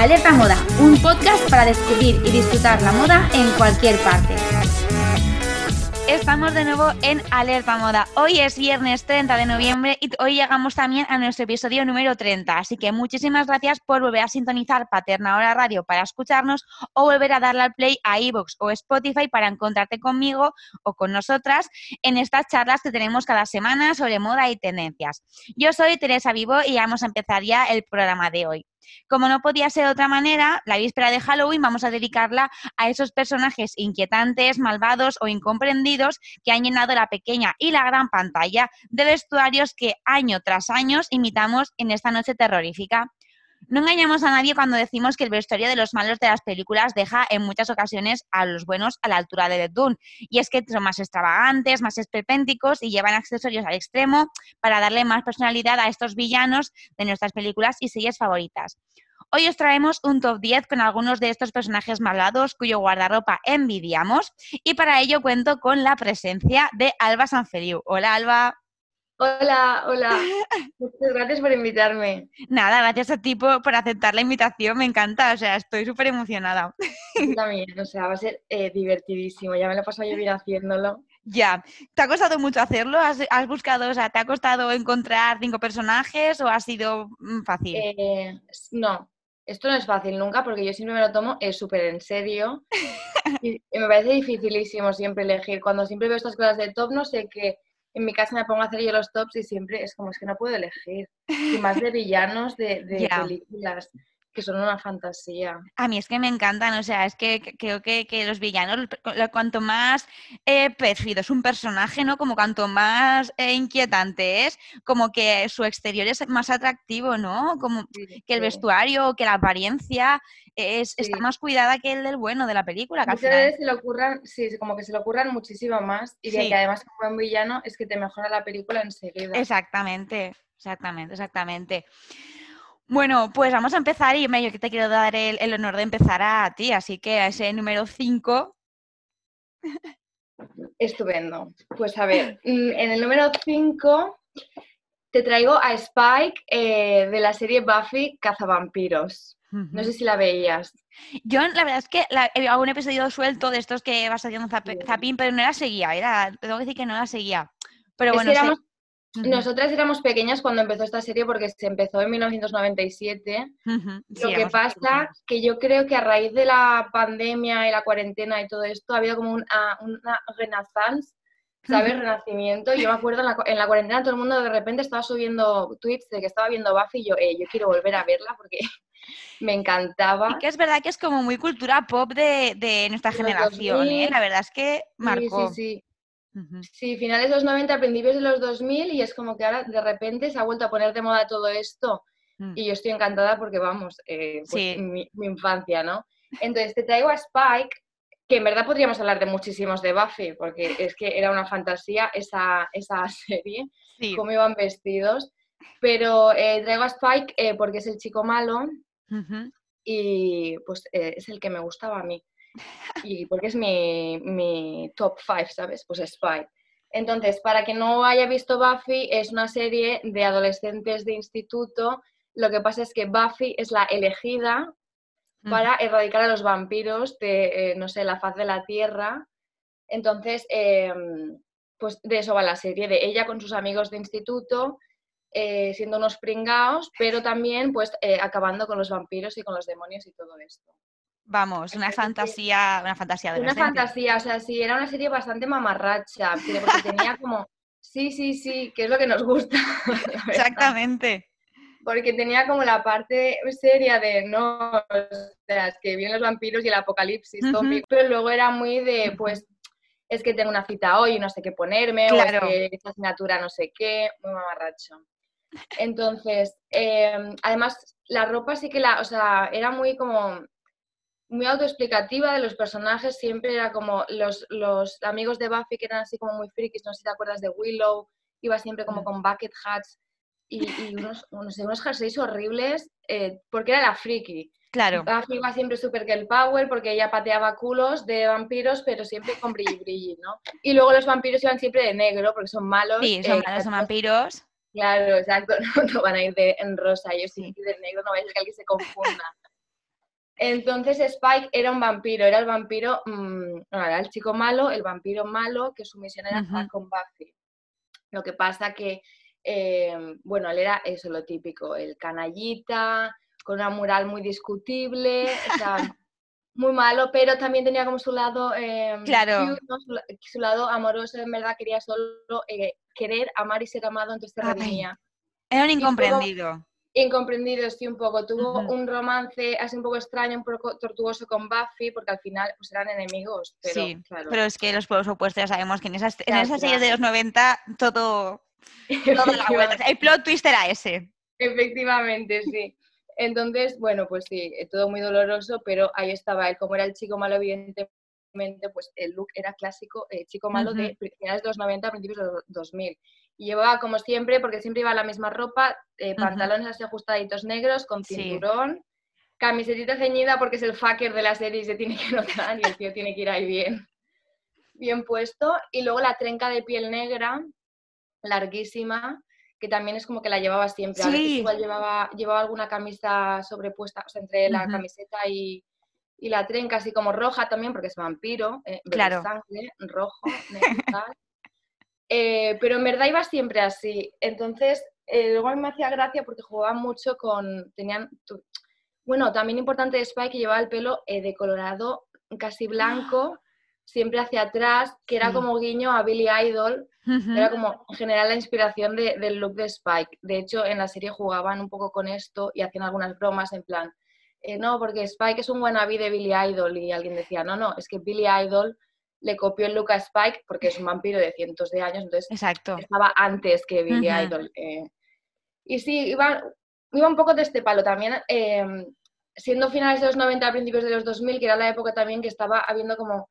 Alerta Moda, un podcast para descubrir y disfrutar la moda en cualquier parte. Estamos de nuevo en Alerta Moda. Hoy es viernes 30 de noviembre y hoy llegamos también a nuestro episodio número 30. Así que muchísimas gracias por volver a sintonizar Paterna Hora Radio para escucharnos o volver a darle al play a iVoox o Spotify para encontrarte conmigo o con nosotras en estas charlas que tenemos cada semana sobre moda y tendencias. Yo soy Teresa Vivo y vamos a empezar ya el programa de hoy. Como no podía ser de otra manera, la víspera de Halloween vamos a dedicarla a esos personajes inquietantes, malvados o incomprendidos que han llenado la pequeña y la gran pantalla de vestuarios que año tras año imitamos en esta noche terrorífica. No engañamos a nadie cuando decimos que el vestuario de los malos de las películas deja en muchas ocasiones a los buenos a la altura de Dune. Y es que son más extravagantes, más esperpénticos y llevan accesorios al extremo para darle más personalidad a estos villanos de nuestras películas y series favoritas. Hoy os traemos un top 10 con algunos de estos personajes malvados cuyo guardarropa envidiamos y para ello cuento con la presencia de Alba Sanfeliu. Hola Alba. Hola, hola. Muchas gracias por invitarme. Nada, gracias a ti por, aceptar la invitación, me encanta, o sea, estoy súper emocionada. también, o sea, va a ser eh, divertidísimo, ya me lo he pasado yo bien haciéndolo. Ya, ¿te ha costado mucho hacerlo? ¿Has, buscado, o sea, te ha costado encontrar cinco personajes o ha sido mm, fácil? Eh, no, esto no es fácil nunca porque yo siempre me lo tomo eh, súper en serio y me parece dificilísimo siempre elegir. Cuando siempre veo estas cosas de top, no sé qué en mi casa me pongo a hacer yo los tops y siempre es como es que no puedo elegir. Y más de villanos de, películas que son una fantasía. A mí es que me encantan, o sea, es que creo que, los villanos, cuanto más eh, es un personaje, ¿no? Como cuanto más eh, inquietante es, como que su exterior es más atractivo, ¿no? Como que el vestuario, que la apariencia es, está más cuidada que el del bueno de la película. Que se le ocurran, sí, como que se le ocurran muchísimo más y de que además como un villano es que te mejora la película enseguida. Exactamente, exactamente, exactamente. Bueno, pues vamos a empezar y yo que te quiero dar el, honor de empezar a ti, así que a ese número 5. Estupendo. Pues a ver, mm, en el número 5 te traigo a Spike eh, de la serie Buffy Cazavampiros. No sé si la veías. Yo, la verdad es que la, hago un episodio suelto de estos que vas haciendo zapín, pero no la seguía. Era, tengo que decir que no la seguía. Pero bueno, nosotras éramos pequeñas cuando empezó esta serie porque se empezó en 1997. Lo que pasa que yo creo que a raíz de la pandemia y la cuarentena y todo esto ha habido como una, una renaissance, ¿sabes? Renacimiento. Yo me acuerdo en la, cuarentena todo el mundo de repente estaba subiendo tweets de que estaba viendo Buffy y yo, eh, yo quiero volver a verla porque me encantaba. Y que es verdad que es como muy cultura pop de, nuestra generación, ¿eh? La verdad es que marcó. Sí, sí, sí. Sí, finales de los 90, principios de los 2000 y es como que ahora de repente se ha vuelto a poner de moda todo esto mm. y yo estoy encantada porque vamos, eh, pues, mi, infancia, ¿no? Entonces te traigo a Spike, que en verdad podríamos hablar de muchísimos de Buffy porque es que era una fantasía esa, esa serie, cómo iban vestidos, pero eh, traigo a Spike eh, porque es el chico malo y pues es el que me gustaba a mí y porque es mi, top 5, ¿sabes? Pues Spy. Entonces, para quien no haya visto Buffy, es una serie de adolescentes de instituto. Lo que pasa es que Buffy es la elegida para erradicar a los vampiros de, eh, no sé, la faz de la Tierra. Entonces, em, pues de eso va la serie, de ella con sus amigos de instituto, eh, siendo unos pringaos, pero también pues eh, acabando con los vampiros y con los demonios y todo esto. Vamos, una fantasía, una fantasía de Una fantasía, o sea, sí, era una serie bastante mamarracha, porque tenía como, sí, sí, sí, que es lo que nos gusta. Exactamente. Porque tenía como la parte seria de, no, o sea, es que vienen los vampiros y el apocalipsis pero luego era muy de, pues, es que tengo una cita hoy y no sé qué ponerme, o es que esta asignatura no sé qué, muy mamarracho. Entonces, em, además, la ropa sí que la, o sea, era muy como, muy autoexplicativa de los personajes, siempre era como los, los amigos de Buffy que eran así como muy frikis, no sé si te acuerdas de Willow, iba siempre como mm. con bucket hats y, unos, unos, unos jerseys horribles eh, porque era la friki. Claro. Buffy iba siempre super girl power porque ella pateaba culos de vampiros, pero siempre con brilli brilli, ¿no? Y luego los vampiros iban siempre de negro porque son malos. Sí, son eh, malos, son vampiros. Claro, exacto, no, van a ir de, en rosa, ellos sí de negro, no vaya a ser que alguien se confunda. Entonces Spike era un vampiro, era el vampiro, mm, era el chico malo, el vampiro malo, que su misión era uh con Buffy. Lo que pasa que, eh, bueno, él era eso, lo típico, el canallita, con una mural muy discutible, o sea, muy malo, pero también tenía como su lado, em, claro. su, lado amoroso, en verdad quería solo eh, querer, amar y ser amado, entonces se redimía. Era un incomprendido. Incomprendido, sí, un poco. Tuvo un romance así un poco extraño, un poco tortuoso con Buffy, porque al final pues eran enemigos. Pero, sí, pero es que los pueblos opuestos ya sabemos que en esas, en esas series de los 90 todo, todo la El plot twist era ese. Efectivamente, sí. Entonces, bueno, pues sí, todo muy doloroso, pero ahí estaba él, como era el chico malo, evidentemente, pues el look era clásico, eh, chico malo de finales de los 90, principios de los 2000. Y llevaba como siempre, porque siempre iba la misma ropa, eh, pantalones así ajustaditos negros, con cinturón, camisetita ceñida porque es el fucker de la serie y se tiene que notar y el tío tiene que ir ahí bien, bien puesto. Y luego la trenca de piel negra, larguísima, que también es como que la llevaba siempre. A veces igual llevaba, llevaba alguna camisa sobrepuesta, o sea, entre la camiseta y, la trenca, así como roja también, porque es vampiro, eh, claro. sangre, rojo, eh, pero en verdad iba siempre así. Entonces, eh, luego a mí me hacía gracia porque jugaba mucho con. Tenían. Bueno, también importante de Spike que llevaba el pelo de colorado casi blanco siempre hacia atrás, que era como guiño a Billy Idol, era como en general la inspiración del look de Spike. De hecho, en la serie jugaban un poco con esto y hacían algunas bromas en plan, eh, no, porque Spike es un wannabe de Billy Idol y alguien decía, no, no, es que Billy Idol le copió el look a Spike porque es un vampiro de cientos de años, entonces Exacto. estaba antes que Billy Idol. Eh. Y sí, iba, iba un poco de este palo también. Em, siendo finales de los 90, principios de los 2000, que era la época también que estaba habiendo como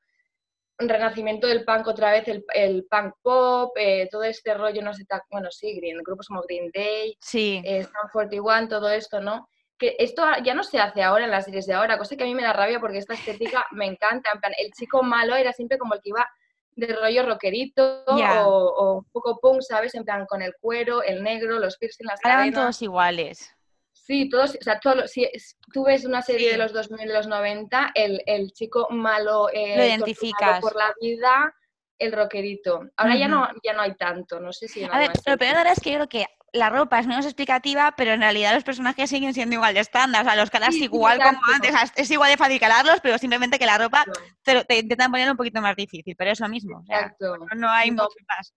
renacimiento del punk otra vez, el, el punk pop, eh, todo este rollo, no sé, bueno, sí, Green, grupos como Green Day, sí. eh, 41, todo esto, ¿no? Que esto ya no se hace ahora en las series de ahora, cosa que a mí me da rabia porque esta estética me encanta, en plan, el chico malo era siempre como el que iba de rollo rockerito o, un poco punk, ¿sabes? En plan, con el cuero, el negro, los piercing, las Eran todos iguales. Sí, todos, o sea, todo, si tú ves una serie de los 2000, de los 90, el, el chico malo, eh, lo identificas por la vida, el rockerito. Ahora ya, no, ya no hay tanto, no sé si... A ver, lo peor ahora es que yo creo que la ropa es menos explicativa, pero en realidad los personajes siguen siendo igual de estándar, o sea, los caras igual como antes, es igual de fácil calarlos, pero simplemente que la ropa te, te, intentan poner un poquito más difícil, pero es lo mismo. Exacto. no hay mucho más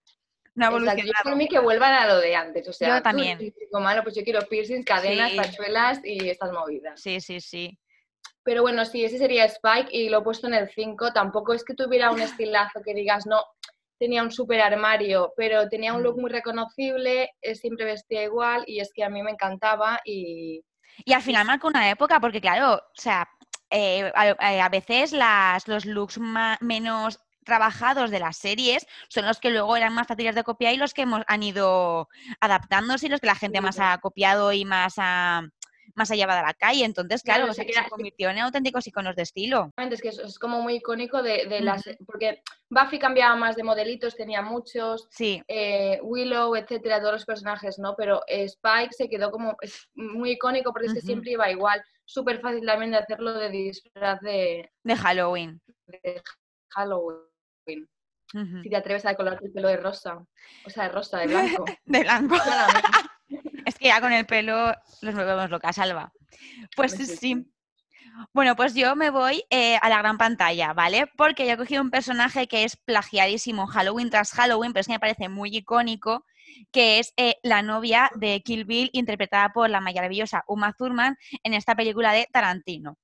una evolución. Yo por mí que vuelvan a lo de antes, o sea, yo también. malo, pues yo quiero piercings, cadenas, tachuelas y estas movidas. Sí, sí, sí. Pero bueno, sí, ese sería Spike y lo he puesto en el 5. Tampoco es que tuviera un estilazo que digas, no, tenía un super armario, pero tenía un look mm. muy reconocible, siempre vestía igual y es que a mí me encantaba y... Y al final marcó una época porque, claro, o sea, eh, a, veces las, los looks menos trabajados de las series son los que luego eran más fáciles de copiar y los que hemos, han ido adaptándose y los que la gente más ha copiado y más ha, más ha llevado a la calle. Entonces, claro, se convirtió en auténticos iconos de estilo. Es que es, como muy icónico de, las... Porque Buffy cambiaba más de modelitos, tenía muchos. Sí. Eh, Willow, etcétera, todos los personajes, ¿no? Pero Spike se quedó como... Es muy icónico porque es que siempre iba igual. Súper fácil también de hacerlo de disfraz de... De Halloween. De Halloween. Si te atreves a colorarte el pelo de rosa. O sea, de rosa, de blanco. de blanco. Es que ya con el pelo los volvemos loca, salva. Pues sí. Bueno, pues yo me voy eh, a la gran pantalla, ¿vale? Porque yo he cogido un personaje que es plagiadísimo Halloween tras Halloween, pero es que me parece muy icónico que es eh, la novia de Kill Bill, interpretada por la maravillosa Uma Thurman en esta película de Tarantino.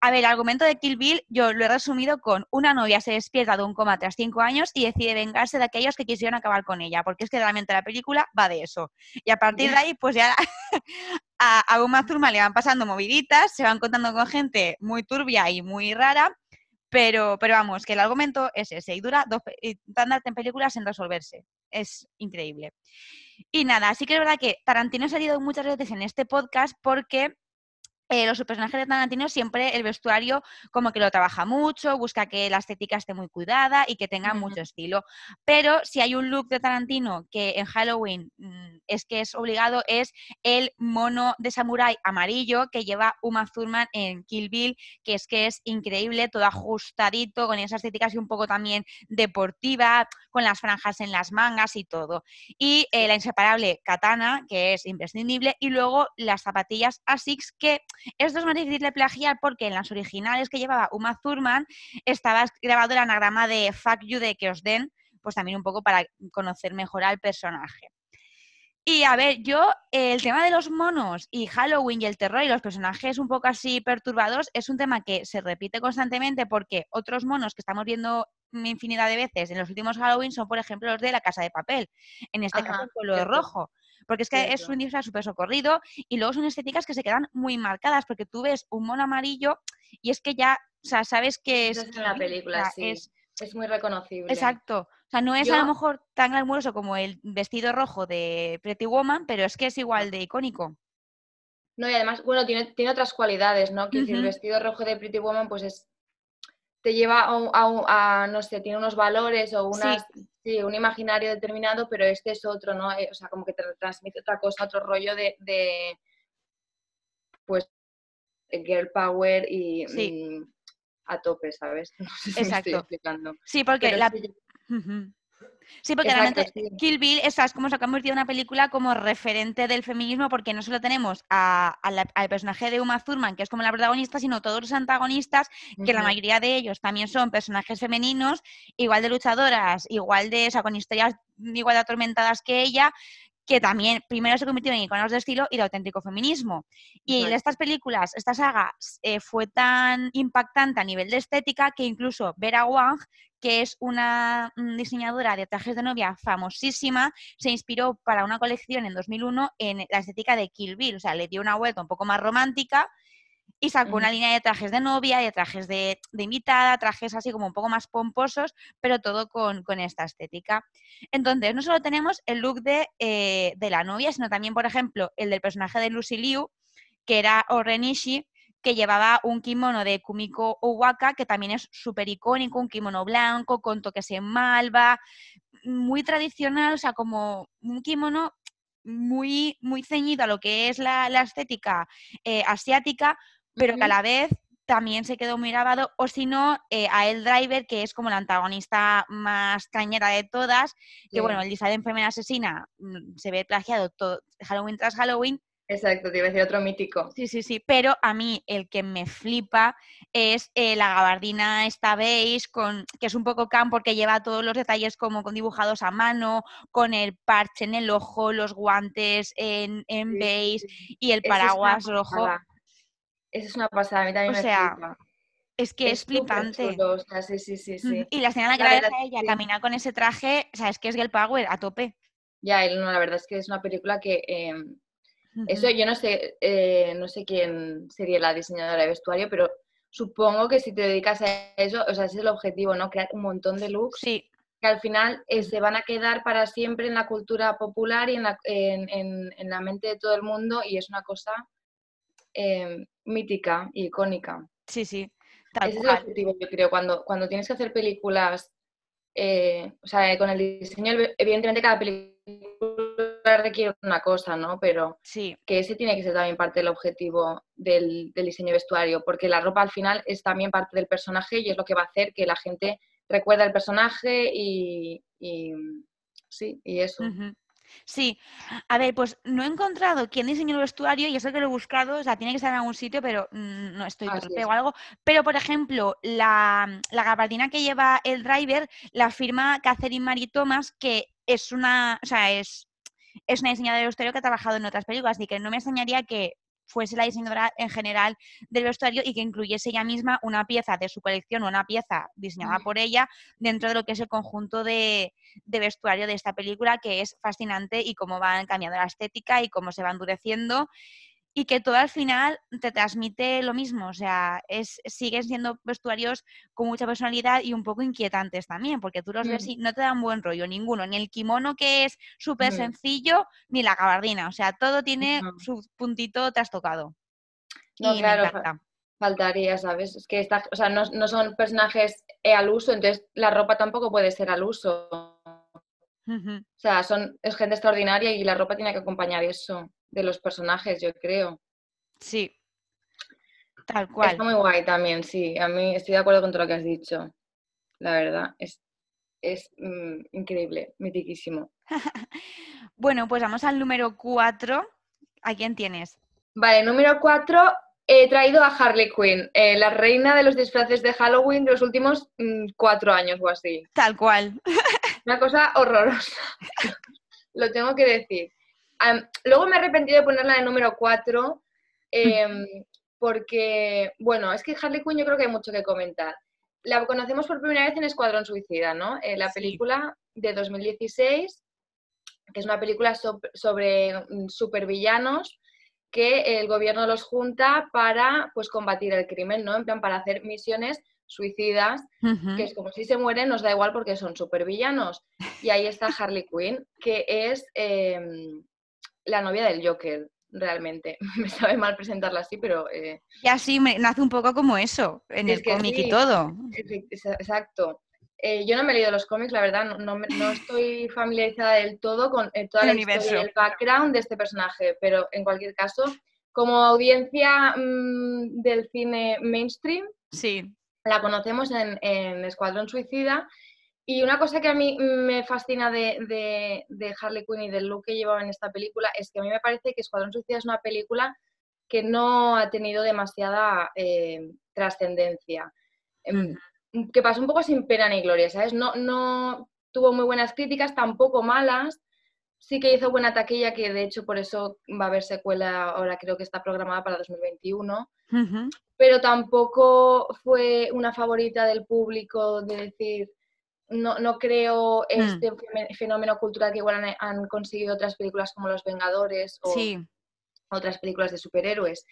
A ver, el argumento de Kill Bill yo lo he resumido con una novia se despierta de un coma tras cinco años y decide vengarse de aquellos que quisieron acabar con ella, porque es que realmente la película va de eso. Y a partir de ahí, pues ya a, Uma Thurman le van pasando moviditas, se van contando con gente muy turbia y muy rara, pero, pero vamos, que el argumento es ese y dura dos en películas en resolverse es increíble. Y nada, sí que es verdad que Tarantino ha salido muchas veces en este podcast porque eh, los personajes de Tarantino siempre el vestuario como que lo trabaja mucho, busca que la estética esté muy cuidada y que tenga mucho estilo. Pero si hay un look de Tarantino que en Halloween mm, es que es obligado, es el mono de samurái amarillo que lleva Uma Thurman en Kill Bill, que es que es increíble, todo ajustadito, con esa estética así un poco también deportiva, con las franjas en las mangas y todo. Y eh, la inseparable katana, que es imprescindible, y luego las zapatillas Asics que esto es más difícil de plagiar porque en las originales que llevaba Uma Thurman estaba grabado el anagrama de Fuck You de que os den, pues también un poco para conocer mejor al personaje. Y a ver, yo el tema de los monos y Halloween y el terror y los personajes un poco así perturbados es un tema que se repite constantemente porque otros monos que estamos viendo infinidad de veces en los últimos Halloween son, por ejemplo, los de la Casa de Papel. En este caso, el pueblo de rojo porque es que es un disfraz súper socorrido y luego son estéticas que se quedan muy marcadas porque tú ves un mono amarillo y es que ya, o sea, sabes que es... Es la película, sí. Es, muy reconocible. Exacto. O sea, no es a lo mejor tan glamuroso como el vestido rojo de Pretty Woman, pero es que es igual de icónico. No, y además, bueno, tiene, tiene otras cualidades, ¿no? Que el vestido rojo de Pretty Woman, pues es te lleva a, no sé, tiene unos valores o unas, sí. un imaginario determinado, pero este es otro, ¿no? Eh, o sea, como que te transmite otra cosa, otro rollo de, de pues, girl power y, mm, a tope, ¿sabes? No sé si Exacto. estoy explicando. Sí, porque la... Sí, porque realmente Kill Bill es, como se ha convertido en una película como referente del feminismo, porque no solo tenemos al personaje de Uma Thurman, que es como la protagonista, sino todos los antagonistas, que la mayoría de ellos también son personajes femeninos, igual de luchadoras, igual de, o sea, con historias igual de atormentadas que ella, que también primero se convirtieron en iconos de estilo y de auténtico feminismo. Y estas películas, esta saga eh, fue tan impactante a nivel de estética que incluso Vera Wang, que es una mm, diseñadora de trajes de novia famosísima, se inspiró para una colección en 2001 en la estética de Kill Bill, o sea, le dio una vuelta un poco más romántica y sacó una línea de trajes de novia, de trajes de, invitada, trajes así como un poco más pomposos, pero todo con, esta estética. Entonces, no solo tenemos el look de, eh, de, la novia, sino también, por ejemplo, el del personaje de Lucy Liu, que era Orenishi, que llevaba un kimono de Kumiko Owaka, que también es súper icónico, un kimono blanco con toques en malva, muy tradicional, o sea, como un kimono muy, muy ceñido a lo que es la, estética eh, asiática, pero que a la vez también se quedó muy grabado, o si no, eh, a El Driver, que es como la antagonista más cañera de todas, que bueno, el disfraz de enfermera asesina mm, se ve plagiado todo Halloween tras Halloween. Exacto, te iba a decir otro mítico. Sí, sí, sí, pero a mí el que me flipa es eh, la gabardina esta beige, con, que es un poco can porque lleva todos los detalles como con dibujados a mano, con el parche en el ojo, los guantes en, en beige y el paraguas rojo. Esa es una pasada, a mí también o sea, Es que es, flipante. sí, sí, sí, sí. Y la en la la ella caminar con ese traje, o sea, es que es Girl Power a tope. Ya, no, la verdad es que es una película que... Em, eso yo no sé, eh, no sé quién sería la diseñadora de vestuario, pero supongo que si te dedicas a eso, o sea, ese es el objetivo, ¿no? Crear un montón de looks sí. que al final eh, se van a quedar para siempre en la cultura popular y en la, en, en la mente de todo el mundo y es una cosa Em, mítica y icónica. Sí, sí. Ese es el objetivo, yo creo, cuando, cuando tienes que hacer películas, eh, o sea, con el diseño, evidentemente cada película requiere una cosa, ¿no? Pero sí. que ese tiene que ser también parte del objetivo del, diseño vestuario, porque la ropa al final es también parte del personaje y es lo que va a hacer que la gente recuerda el personaje y, sí, y eso. Sí, a ver, pues no he encontrado quién diseñó el vestuario y eso que lo he buscado, o sea, tiene que estar en algún sitio, pero no estoy torpe o algo. Pero, por ejemplo, la, la gabardina que lleva el driver la firma Catherine Marie Thomas, que es una, o sea, es, es una diseñadora de vestuario que ha trabajado en otras películas, así que no me extrañaría que fuese la diseñadora en general del vestuario y que incluyese ella misma una pieza de su colección o una pieza diseñada por ella dentro de lo que es el conjunto de, de vestuario de esta película, que es fascinante y cómo van cambiando la estética y cómo se va endureciendo y que todo al final te transmite lo mismo, o sea, es, siguen siendo vestuarios con mucha personalidad y un poco inquietantes también, porque tú los ves mm. y no te dan buen rollo ninguno, ni el kimono que es súper sencillo, ni la gabardina, o sea, todo tiene su puntito trastocado. No, claro, faltaría, ¿sabes? Es que esta, o sea, no, no, son personajes al uso, entonces la ropa tampoco puede ser al uso. O sea, son, es gente extraordinaria y la ropa tiene que acompañar eso de los personajes, yo creo. Sí, tal cual. Está muy guay también, sí. A mí estoy de acuerdo con todo lo que has dicho. La verdad, es, es mm, increíble, mitiquísimo. bueno, pues vamos al número 4. ¿A quién tienes? Vale, número 4 he traído a Harley Quinn, eh, la reina de los disfraces de Halloween de los últimos mm, cuatro años o así. Tal cual. Una cosa horrorosa. Lo tengo que decir. Luego me he arrepentido de ponerla en número 4 em, porque, bueno, es que Harley Quinn yo creo que hay mucho que comentar. La conocemos por primera vez en Escuadrón Suicida, ¿no? Eh, la película de 2016, que es una película sobre mm, supervillanos que el gobierno los junta para pues combatir el crimen, ¿no? En plan, para hacer misiones suicidas, que es como si se mueren, nos da igual porque son supervillanos. Y ahí está Harley Quinn, que es em, la novia del Joker, realmente. Me sabe mal presentarla así, pero... Eh... Y así me nace un poco como eso, en el cómic y todo. Exacto. Eh, yo no me he leído los cómics, la verdad, no, estoy familiarizada del todo con eh, toda la historia y el background de este personaje, pero en cualquier caso, como audiencia mm, del cine mainstream, sí. la conocemos en, Escuadrón Suicida. Y una cosa que a mí me fascina de, Harley Quinn y del look que llevaba en esta película es que a mí me parece que Escuadrón Suicida es una película que no ha tenido demasiada eh, trascendencia. Em, mm que pasó un poco sin pena ni gloria, ¿sabes? No, no tuvo muy buenas críticas, tampoco malas. Sí que hizo buena taquilla, que de hecho por eso va a haber secuela, ahora creo que está programada para 2021. Pero tampoco fue una favorita del público de decir, no, no creo mm. este fenómeno cultural que igual han, conseguido otras películas como Los Vengadores o otras películas de superhéroes.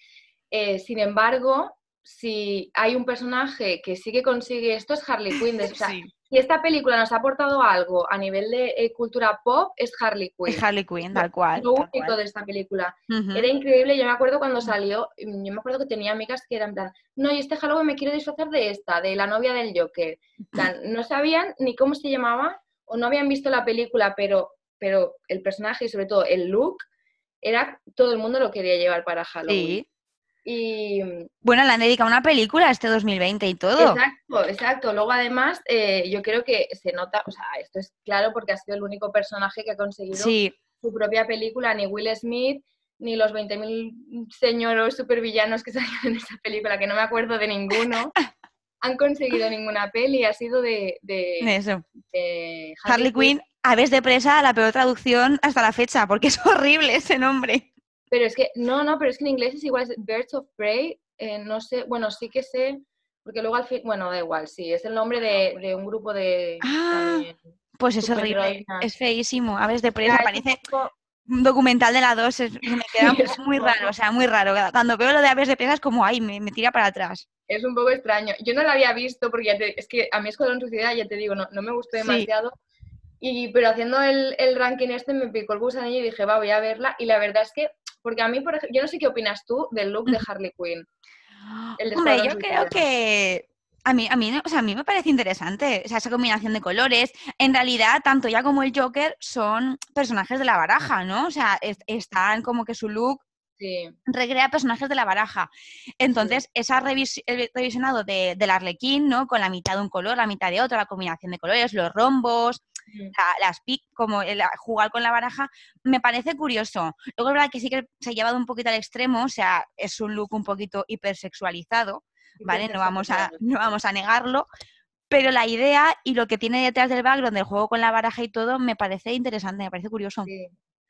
Eh, sin embargo, si hay un personaje que sí que consigue esto es Harley Quinn. O sea, Si esta película nos ha aportado algo a nivel de eh, cultura pop, es Harley Quinn. Es Harley Quinn, tal cual. Lo único de esta película. Era increíble. Yo me acuerdo cuando salió, yo me acuerdo que tenía amigas que eran plan, no, y este Halloween me quiero disfrazar de esta, de la novia del Joker. no sabían ni cómo se llamaba o no habían visto la película, pero, pero el personaje y sobre todo el look, era todo el mundo lo quería llevar para Halloween. Y bueno, le han dedicado una película este 2020 y todo. Exacto, exacto. Luego además eh, yo creo que se nota, o sea, esto es claro porque ha sido el único personaje que ha conseguido su propia película, ni Will Smith, ni los 20.000 señoros supervillanos que salieron en esa película, que no me acuerdo de ninguno, han conseguido ninguna peli, ha sido de... de, Eso. Harley, Quinn, Aves de presa, la peor traducción hasta la fecha, porque es horrible ese nombre. Pero es que, no, no, pero es que en inglés es igual, es Birds of Prey, eh, no sé, bueno, sí que sé, porque luego al fin, bueno, da igual, sí, es el nombre de, un grupo de... Ah, pues es horrible, es feísimo, Aves de presa, parece un documental de la 2, me queda muy raro, o sea, muy raro. Cuando veo lo de Aves de presa es como, ay, me, tira para atrás. Es un poco extraño. Yo no lo había visto porque ya te, es que a mí Escuadrón Suicida, ya te digo, no, no me gustó demasiado. Y, pero haciendo el, el, ranking este me picó el gusanillo y dije, va, voy a verla. Y la verdad es que porque a mí, por ejemplo, yo no sé qué opinas tú del look de Harley Quinn. Hombre, yo creo que a mí, a, mí, o sea, a mí me parece interesante o sea, esa combinación de colores. En realidad, tanto ya como el Joker son personajes de la baraja, ¿no? O sea, están como que su look recrea personajes de la baraja. Entonces, ese revisionado de, del Arlequín, ¿no? Con la mitad de un color, la mitad de otro, la combinación de colores, los rombos, las pic, como el, jugar con la baraja, me parece curioso. Luego es verdad que sí que se ha llevado un poquito al extremo, o sea, es un look un poquito hipersexualizado, ¿vale? No vamos a, no vamos a negarlo, pero la idea y lo que tiene detrás del background del juego con la baraja y todo me parece interesante, me parece curioso.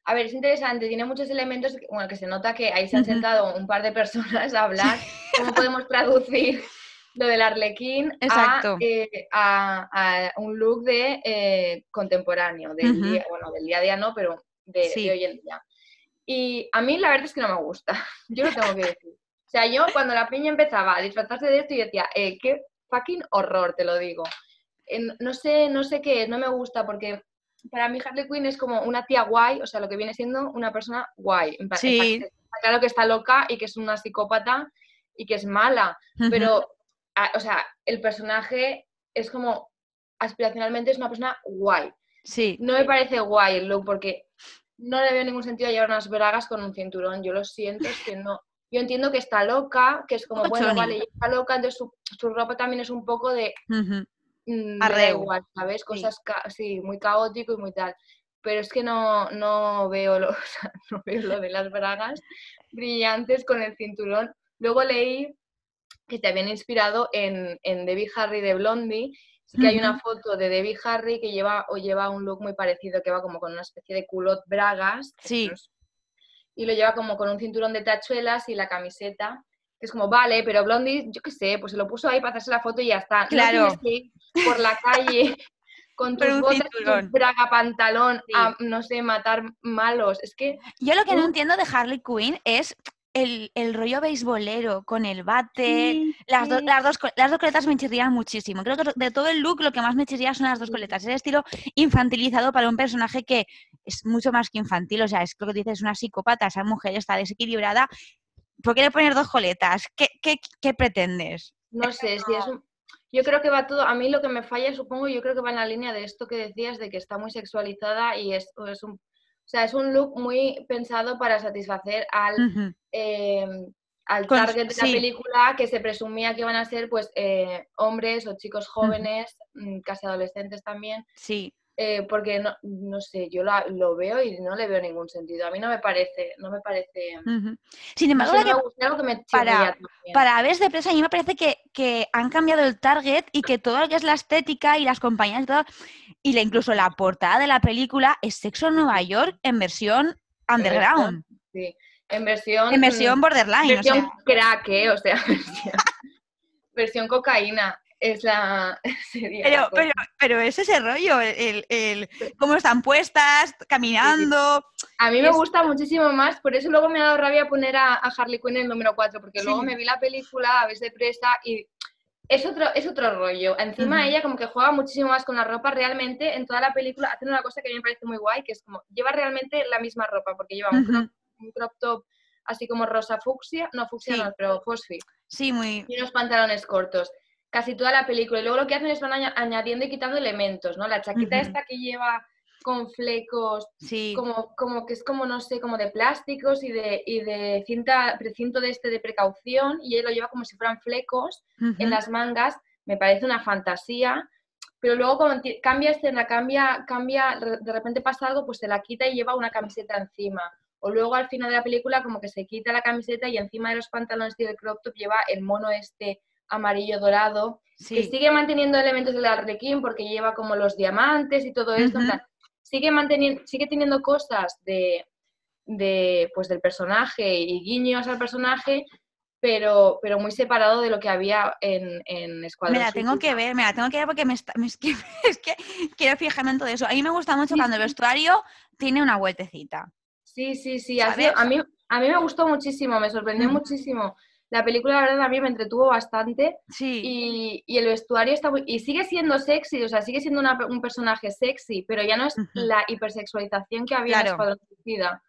A ver, es interesante, tiene muchos elementos, bueno, que se nota que ahí se han sentado un par de personas a hablar, cómo podemos traducir lo del arlequín eh, a, un look de eh, contemporáneo, del día, bueno, del día a día no, pero de, hoy en día. Y a mí la verdad es que no me gusta, yo lo tengo que decir. O sea, yo cuando la piña empezaba a disfrazarse de esto y decía, eh, qué fucking horror, te lo digo. no sé, no sé qué es, no me gusta porque para mí Harley Quinn es como una tía guay, o sea, lo que viene siendo una persona guay. Sí. Está claro que está loca y que es una psicópata y que es mala, pero, o sea, el personaje es como, aspiracionalmente es una persona guay. Sí. No me parece guay el look porque no le veo ningún sentido a llevar unas bragas con un cinturón. Yo lo siento, es que no. Yo entiendo que está loca, que es como, bueno, vale, está loca, entonces su, ropa también es un poco de... Uh ¿sabes? Cosas sí. muy caótico y muy tal. Pero es que no, no, veo lo, no veo lo de las bragas brillantes con el cinturón. Luego leí que te habían inspirado en, en Debbie Harry de Blondie que hay una foto de Debbie Harry que lleva o lleva un look muy parecido, que va como con una especie de culot bragas. Sí. Y lo lleva como con un cinturón de tachuelas y la camiseta. Que es como, vale, pero Blondie, yo qué sé, pues se lo puso ahí para hacerse la foto y ya está. Claro. No que por la calle con tus botas y braga pantalón a, no sé, matar malos. Es que... Yo lo que no entiendo de Harley Quinn es el, el, rollo beisbolero con el bate, las, las, dos, las dos coletas me chirrían muchísimo. Creo que de todo el look lo que más me chirría son las dos coletas. El estilo infantilizado para un personaje que es mucho más que infantil. O sea, es lo que dices, una psicópata, esa mujer está desequilibrada. ¿Por qué le poner dos coletas? ¿Qué, qué, qué pretendes? No sé, si es yo creo que va todo, a mí lo que me falla, supongo, yo creo que va en la línea de esto que decías, de que está muy sexualizada y es, es un o sea, es un look muy pensado para satisfacer al, em, al target de la película que se presumía que iban a ser pues eh, hombres o chicos jóvenes, mm, casi adolescentes también. Sí. Eh, porque no, no, sé, yo lo veo y no le veo ningún sentido. A mí no me parece, no me parece. Sin embargo, para, para Aves de Presa, a mí me parece que, que, han cambiado el target y que todo lo que es la estética y las compañías y todo, y incluso la portada de la película es Sexo en Nueva York en versión underground. Sí, en versión. En versión borderline. Versión crack, ¿eh? o sea, versión cocaína es la... pero, pero, pero es ese rollo, el, el, cómo están puestas, caminando... A mí me gusta muchísimo más, por eso luego me ha dado rabia poner a, Harley Quinn en el número 4, porque luego me vi la película a veces de presa y es otro, es otro rollo. Encima ella como que juega muchísimo más con la ropa, realmente en toda la película hacen una cosa que a mí me parece muy guay, que es como, lleva realmente la misma ropa, porque lleva un, crop, top así como rosa fucsia, no fucsia no, pero fosfi. Sí, muy... Y unos pantalones cortos casi toda la película. Y luego lo que hacen es van añadiendo y quitando elementos, ¿no? La chaqueta esta que lleva con flecos, como, como que es como, no sé, como de plásticos y de, y de cinta, precinto de este de precaución, y él lo lleva como si fueran flecos en las mangas, me parece una fantasía, pero luego cuando cambia escena, cambia, cambia, de repente pasa algo, pues se la quita y lleva una camiseta encima. O luego al final de la película como que se quita la camiseta y encima de los pantalones de crop top lleva el mono este amarillo dorado, que sigue manteniendo elementos del arlequín porque lleva como los diamantes y todo esto. sigue manteniendo, sigue teniendo cosas de, de, pues del personaje y guiños al personaje, pero, pero muy separado de lo que había en, en Escuadrón. Me la tengo que ver, me la tengo que ver porque me es, que, es, que, quiero fijarme en todo eso. A mí me gusta mucho cuando el vestuario tiene una vueltecita. Sí, sí, sí. a, mí, a mí me gustó muchísimo, me sorprendió muchísimo la película, la verdad, a mí me entretuvo bastante. Sí. Y, el vestuario está muy... Y sigue siendo sexy, o sea, sigue siendo un personaje sexy, pero ya no es la hipersexualización que había en Escuadrón Suicida.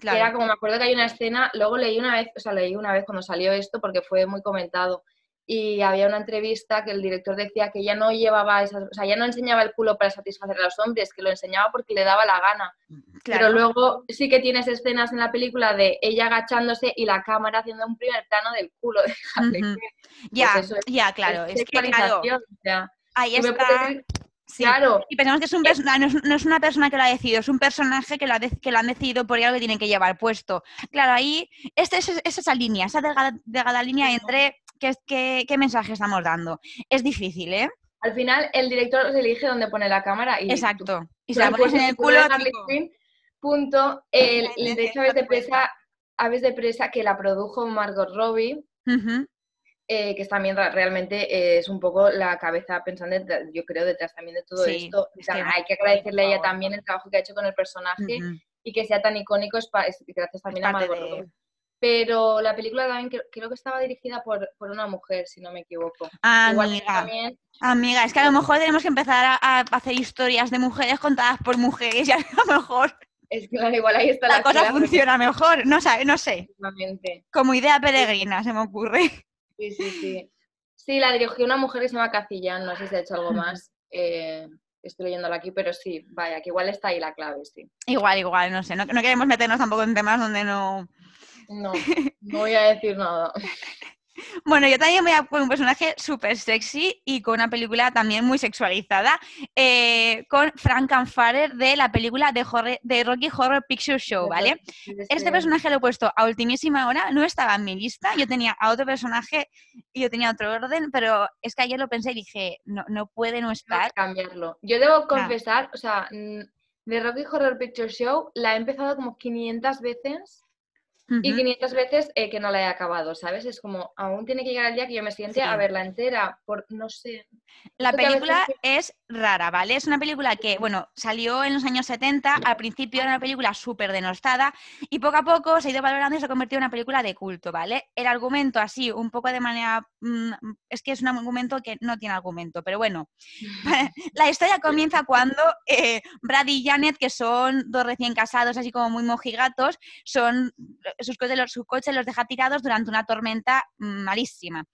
Claro. era como, me acuerdo que hay una escena, luego leí una vez, o sea, leí una vez cuando salió esto porque fue muy comentado, y había una entrevista que el director decía que ya no llevaba esas, o sea, ya no enseñaba el culo para satisfacer a los hombres, que lo enseñaba porque le daba la gana. Pero luego sí que tienes escenas en la película de ella agachándose y la cámara haciendo un primer plano del culo de pues Ya, ya, claro, es, que claro, ahí está. Claro. Y pensamos que es un no, es, una persona que lo ha decidido, es un personaje que lo, ha que lo han decidido por algo que tienen que llevar puesto. Claro, ahí este, es, esa línea, esa delgada línea entre qué, mensaje estamos dando. Es difícil, ¿eh? Al final, el director se elige dónde pone la cámara y... Exacto. y se la pones en el culo, punto. El, de hecho, Aves de Presa, Aves de Presa, que la produjo Margot Robbie, eh, que también realmente es un poco la cabeza pensando, yo creo, detrás también de todo esto. hay que agradecerle a ella también el trabajo que ha hecho con el personaje y que sea tan icónico es, gracias también a Margot Robbie pero la película también creo, que estaba dirigida por, una mujer, si no me equivoco. Amiga, amiga, es que a lo mejor tenemos que empezar a, hacer historias de mujeres contadas por mujeres y a lo mejor Es claro, igual ahí está la, la cosa funciona mejor, no, sabe, no sé. Como idea peregrina se me ocurre. Sí, sí, sí. Sí, la dirigió una mujer que se llama Cacillán, no sé si ha hecho algo más. Eh, estoy leyéndola aquí, pero sí, vaya, que igual está ahí la clave, sí. Igual, igual, no sé, no, no queremos meternos tampoco en temas donde no... No, no voy a decir nada. Bueno, yo también voy a poner un personaje súper sexy y con una película también muy sexualizada, eh, con Frank Farrer de la película de, de, Rocky Horror Picture Show, ¿vale? Este personaje lo he puesto a ultimísima hora, no estaba en mi lista, yo tenía a otro personaje y yo tenía otro orden, pero es que ayer lo pensé y dije, no, no puede no estar. cambiarlo. Yo debo confesar, o sea, de Rocky Horror Picture Show la he empezado como 500 veces y 500 veces eh, que no la he acabado, ¿sabes? Es como, aún tiene que llegar el día que yo me siente a verla entera, por, no sé. La película es rara, ¿vale? Es una película que, bueno, salió en los años 70, al principio era una película súper denostada y poco a poco se ha ido valorando y se ha convertido en una película de culto, ¿vale? El argumento así, un poco de manera... Mm, es que es un argumento que no tiene argumento, pero bueno. la historia comienza cuando eh, Brad y Janet, que son dos recién casados, así como muy mojigatos, son sus coches, los, los deja tirados durante una tormenta malísima.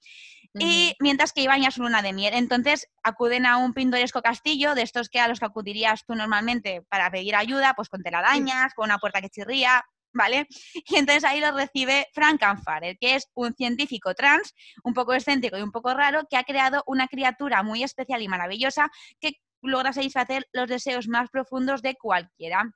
Y mientras que iban ya su luna de miel. Entonces acuden a un pintoresco castillo, de estos que a los que acudirías tú normalmente para pedir ayuda, pues con telarañas, con una puerta que chirría, ¿vale? Y entonces ahí lo recibe Frank Anfarer, que es un científico trans, un poco excéntrico y un poco raro, que ha creado una criatura muy especial y maravillosa que logra satisfacer los deseos más profundos de cualquiera.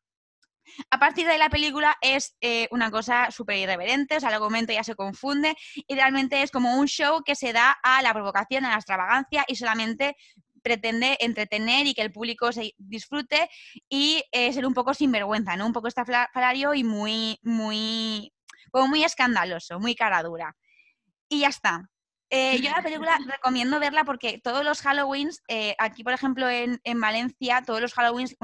A partir de la película es eh, una cosa súper irreverente, o sea, el argumento ya se confunde y realmente es como un show que se da a la provocación, a la extravagancia y solamente pretende entretener y que el público se disfrute y eh, ser un poco sinvergüenza, ¿no? Un poco estafalario y muy, muy, como muy escandaloso, muy cara dura. Y ya está. Eh, yo la película recomiendo verla porque todos los Halloweens, eh, aquí por ejemplo en, Valencia, todos los Halloweens,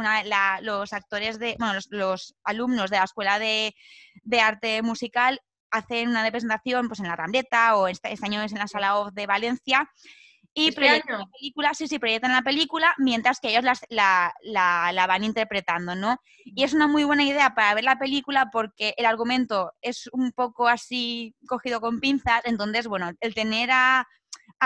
los actores de, bueno, los, alumnos de la Escuela de, Arte Musical hacen una representación pues en la Rambeta o este, este, año es en la Sala Off de Valencia y ¿Este proyectan la película, sí, sí, proyectan la película mientras que ellos la, la, van interpretando, ¿no? Y es una muy buena idea para ver la película porque el argumento es un poco así cogido con pinzas, entonces, bueno, el tener a,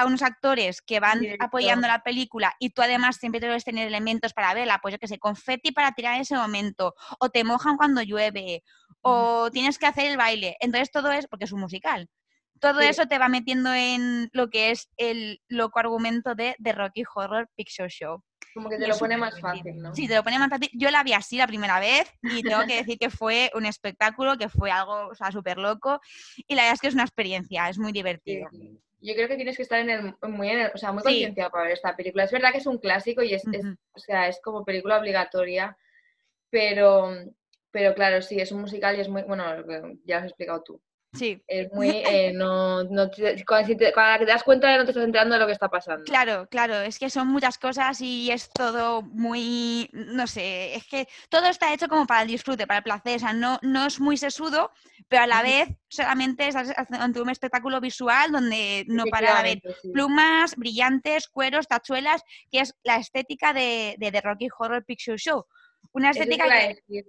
unos actores que van apoyando la película y tú además siempre debes tener elementos para verla, pues yo que sé, confeti para tirar en ese momento, o te mojan cuando llueve, o tienes que hacer el baile. Entonces todo es porque es un musical todo eso te va metiendo en lo que es el loco argumento de The Rocky Horror Picture Show. Como que te lo pone más fácil, ¿no? Sí, te lo pone más fácil. Yo la vi así la primera vez y tengo que decir que fue un espectáculo, que fue algo o sea, súper loco y la verdad es que es una experiencia, es muy divertido. Yo creo que tienes que estar en el, muy, o sea, muy concienciado para ver esta película. Es verdad que es un clásico y es, o sea, es como película obligatoria, pero, pero claro, sí, es un musical y es muy, bueno, ya lo has explicado tú. Sí. Es muy, eh, no, no cuando, te, das cuenta no te estás enterando de lo que está pasando. Claro, claro, es que son muchas cosas y es todo muy, no sé, es que todo está hecho como para el disfrute, para el placer, o sea, no, no es muy sesudo, pero a la vez solamente es ante un espectáculo visual donde no para de haber plumas, brillantes, cueros, tachuelas, que es la estética de, de The Rocky Horror Picture Show. Una estética que,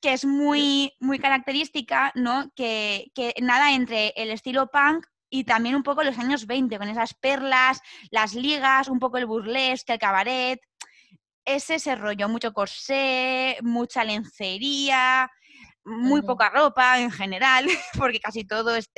que es muy, muy característica, ¿no? Que, nada entre el estilo punk y también un poco los años 20, con esas perlas, las ligas, un poco el burlesque, el cabaret. Es ese rollo, mucho corsé, mucha lencería, muy poca ropa en general, porque casi todo es,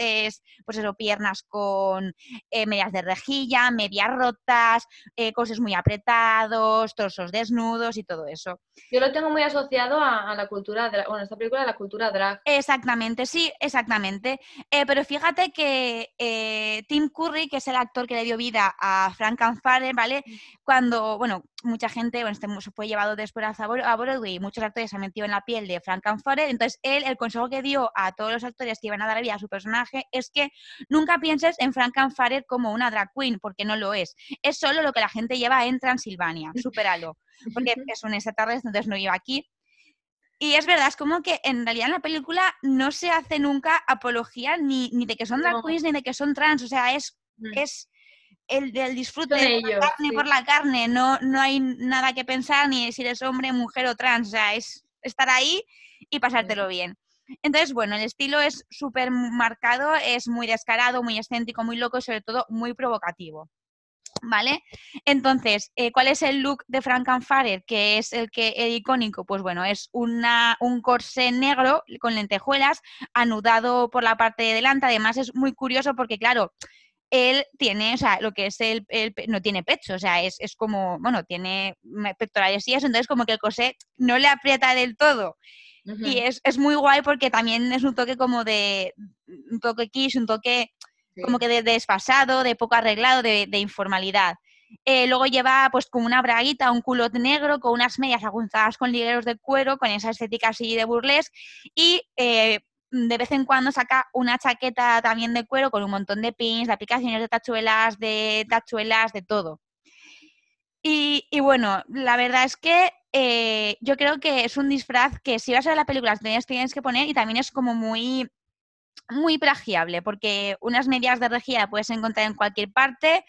pues eso, piernas con eh, medias de rejilla, medias rotas, eh, cosas muy apretados, torsos desnudos y todo eso. Yo lo tengo muy asociado a, la cultura, bueno, esta película a la cultura drag. Exactamente, sí, exactamente. Eh, pero fíjate que Tim Curry, que es el actor que le dio vida a Frank Anfare, ¿vale? Cuando, bueno, mucha gente, bueno, este fue llevado después a, Broadway y muchos actores se han metido en la piel de Frank Anfare, entonces él, el consejo que dio a todos los actores que iban a dar vida a su personaje es que nunca pienses en Frankenfarrer como una drag queen, porque no lo es. Es solo lo que la gente lleva en Transilvania, supéralo. Porque es un extraterrestre, entonces no iba aquí. Y es verdad, es como que en realidad en la película no se hace nunca apología ni, ni de que son drag queens ni de que son trans, o sea, es, mm. es el, del disfrute de la carne por la carne, no, no hay nada que pensar ni si eres hombre, mujer o trans, o sea, es estar ahí y pasártelo bien. Entonces, bueno, el estilo es súper marcado, es muy descarado, muy excéntrico, muy loco y sobre todo muy provocativo. ¿Vale? Entonces, eh, ¿cuál es el look de Frankenfarer? Que es el que el icónico, pues bueno, es una, un corsé negro con lentejuelas anudado por la parte de delante. Además, es muy curioso porque, claro, él tiene, o sea, lo que es el, no tiene pecho, o sea, es, es, como, bueno, tiene pectorales y eso, entonces como que el corsé no le aprieta del todo. Y es, es, muy guay porque también es un toque como de, un toque quiche, un toque como que de, desfasado, de poco arreglado, de, informalidad. Eh, luego lleva pues como una braguita, un culot negro con unas medias agunzadas con ligueros de cuero, con esa estética así de burlesque y eh, de vez en cuando saca una chaqueta también de cuero con un montón de pins, de aplicaciones de tachuelas, de tachuelas, de todo. Y, bueno, la verdad es que eh, yo creo que es un disfraz que si vas a ver la película tienes, tienes que poner y también es como muy muy plagiable, porque unas medias de regía puedes encontrar en cualquier parte,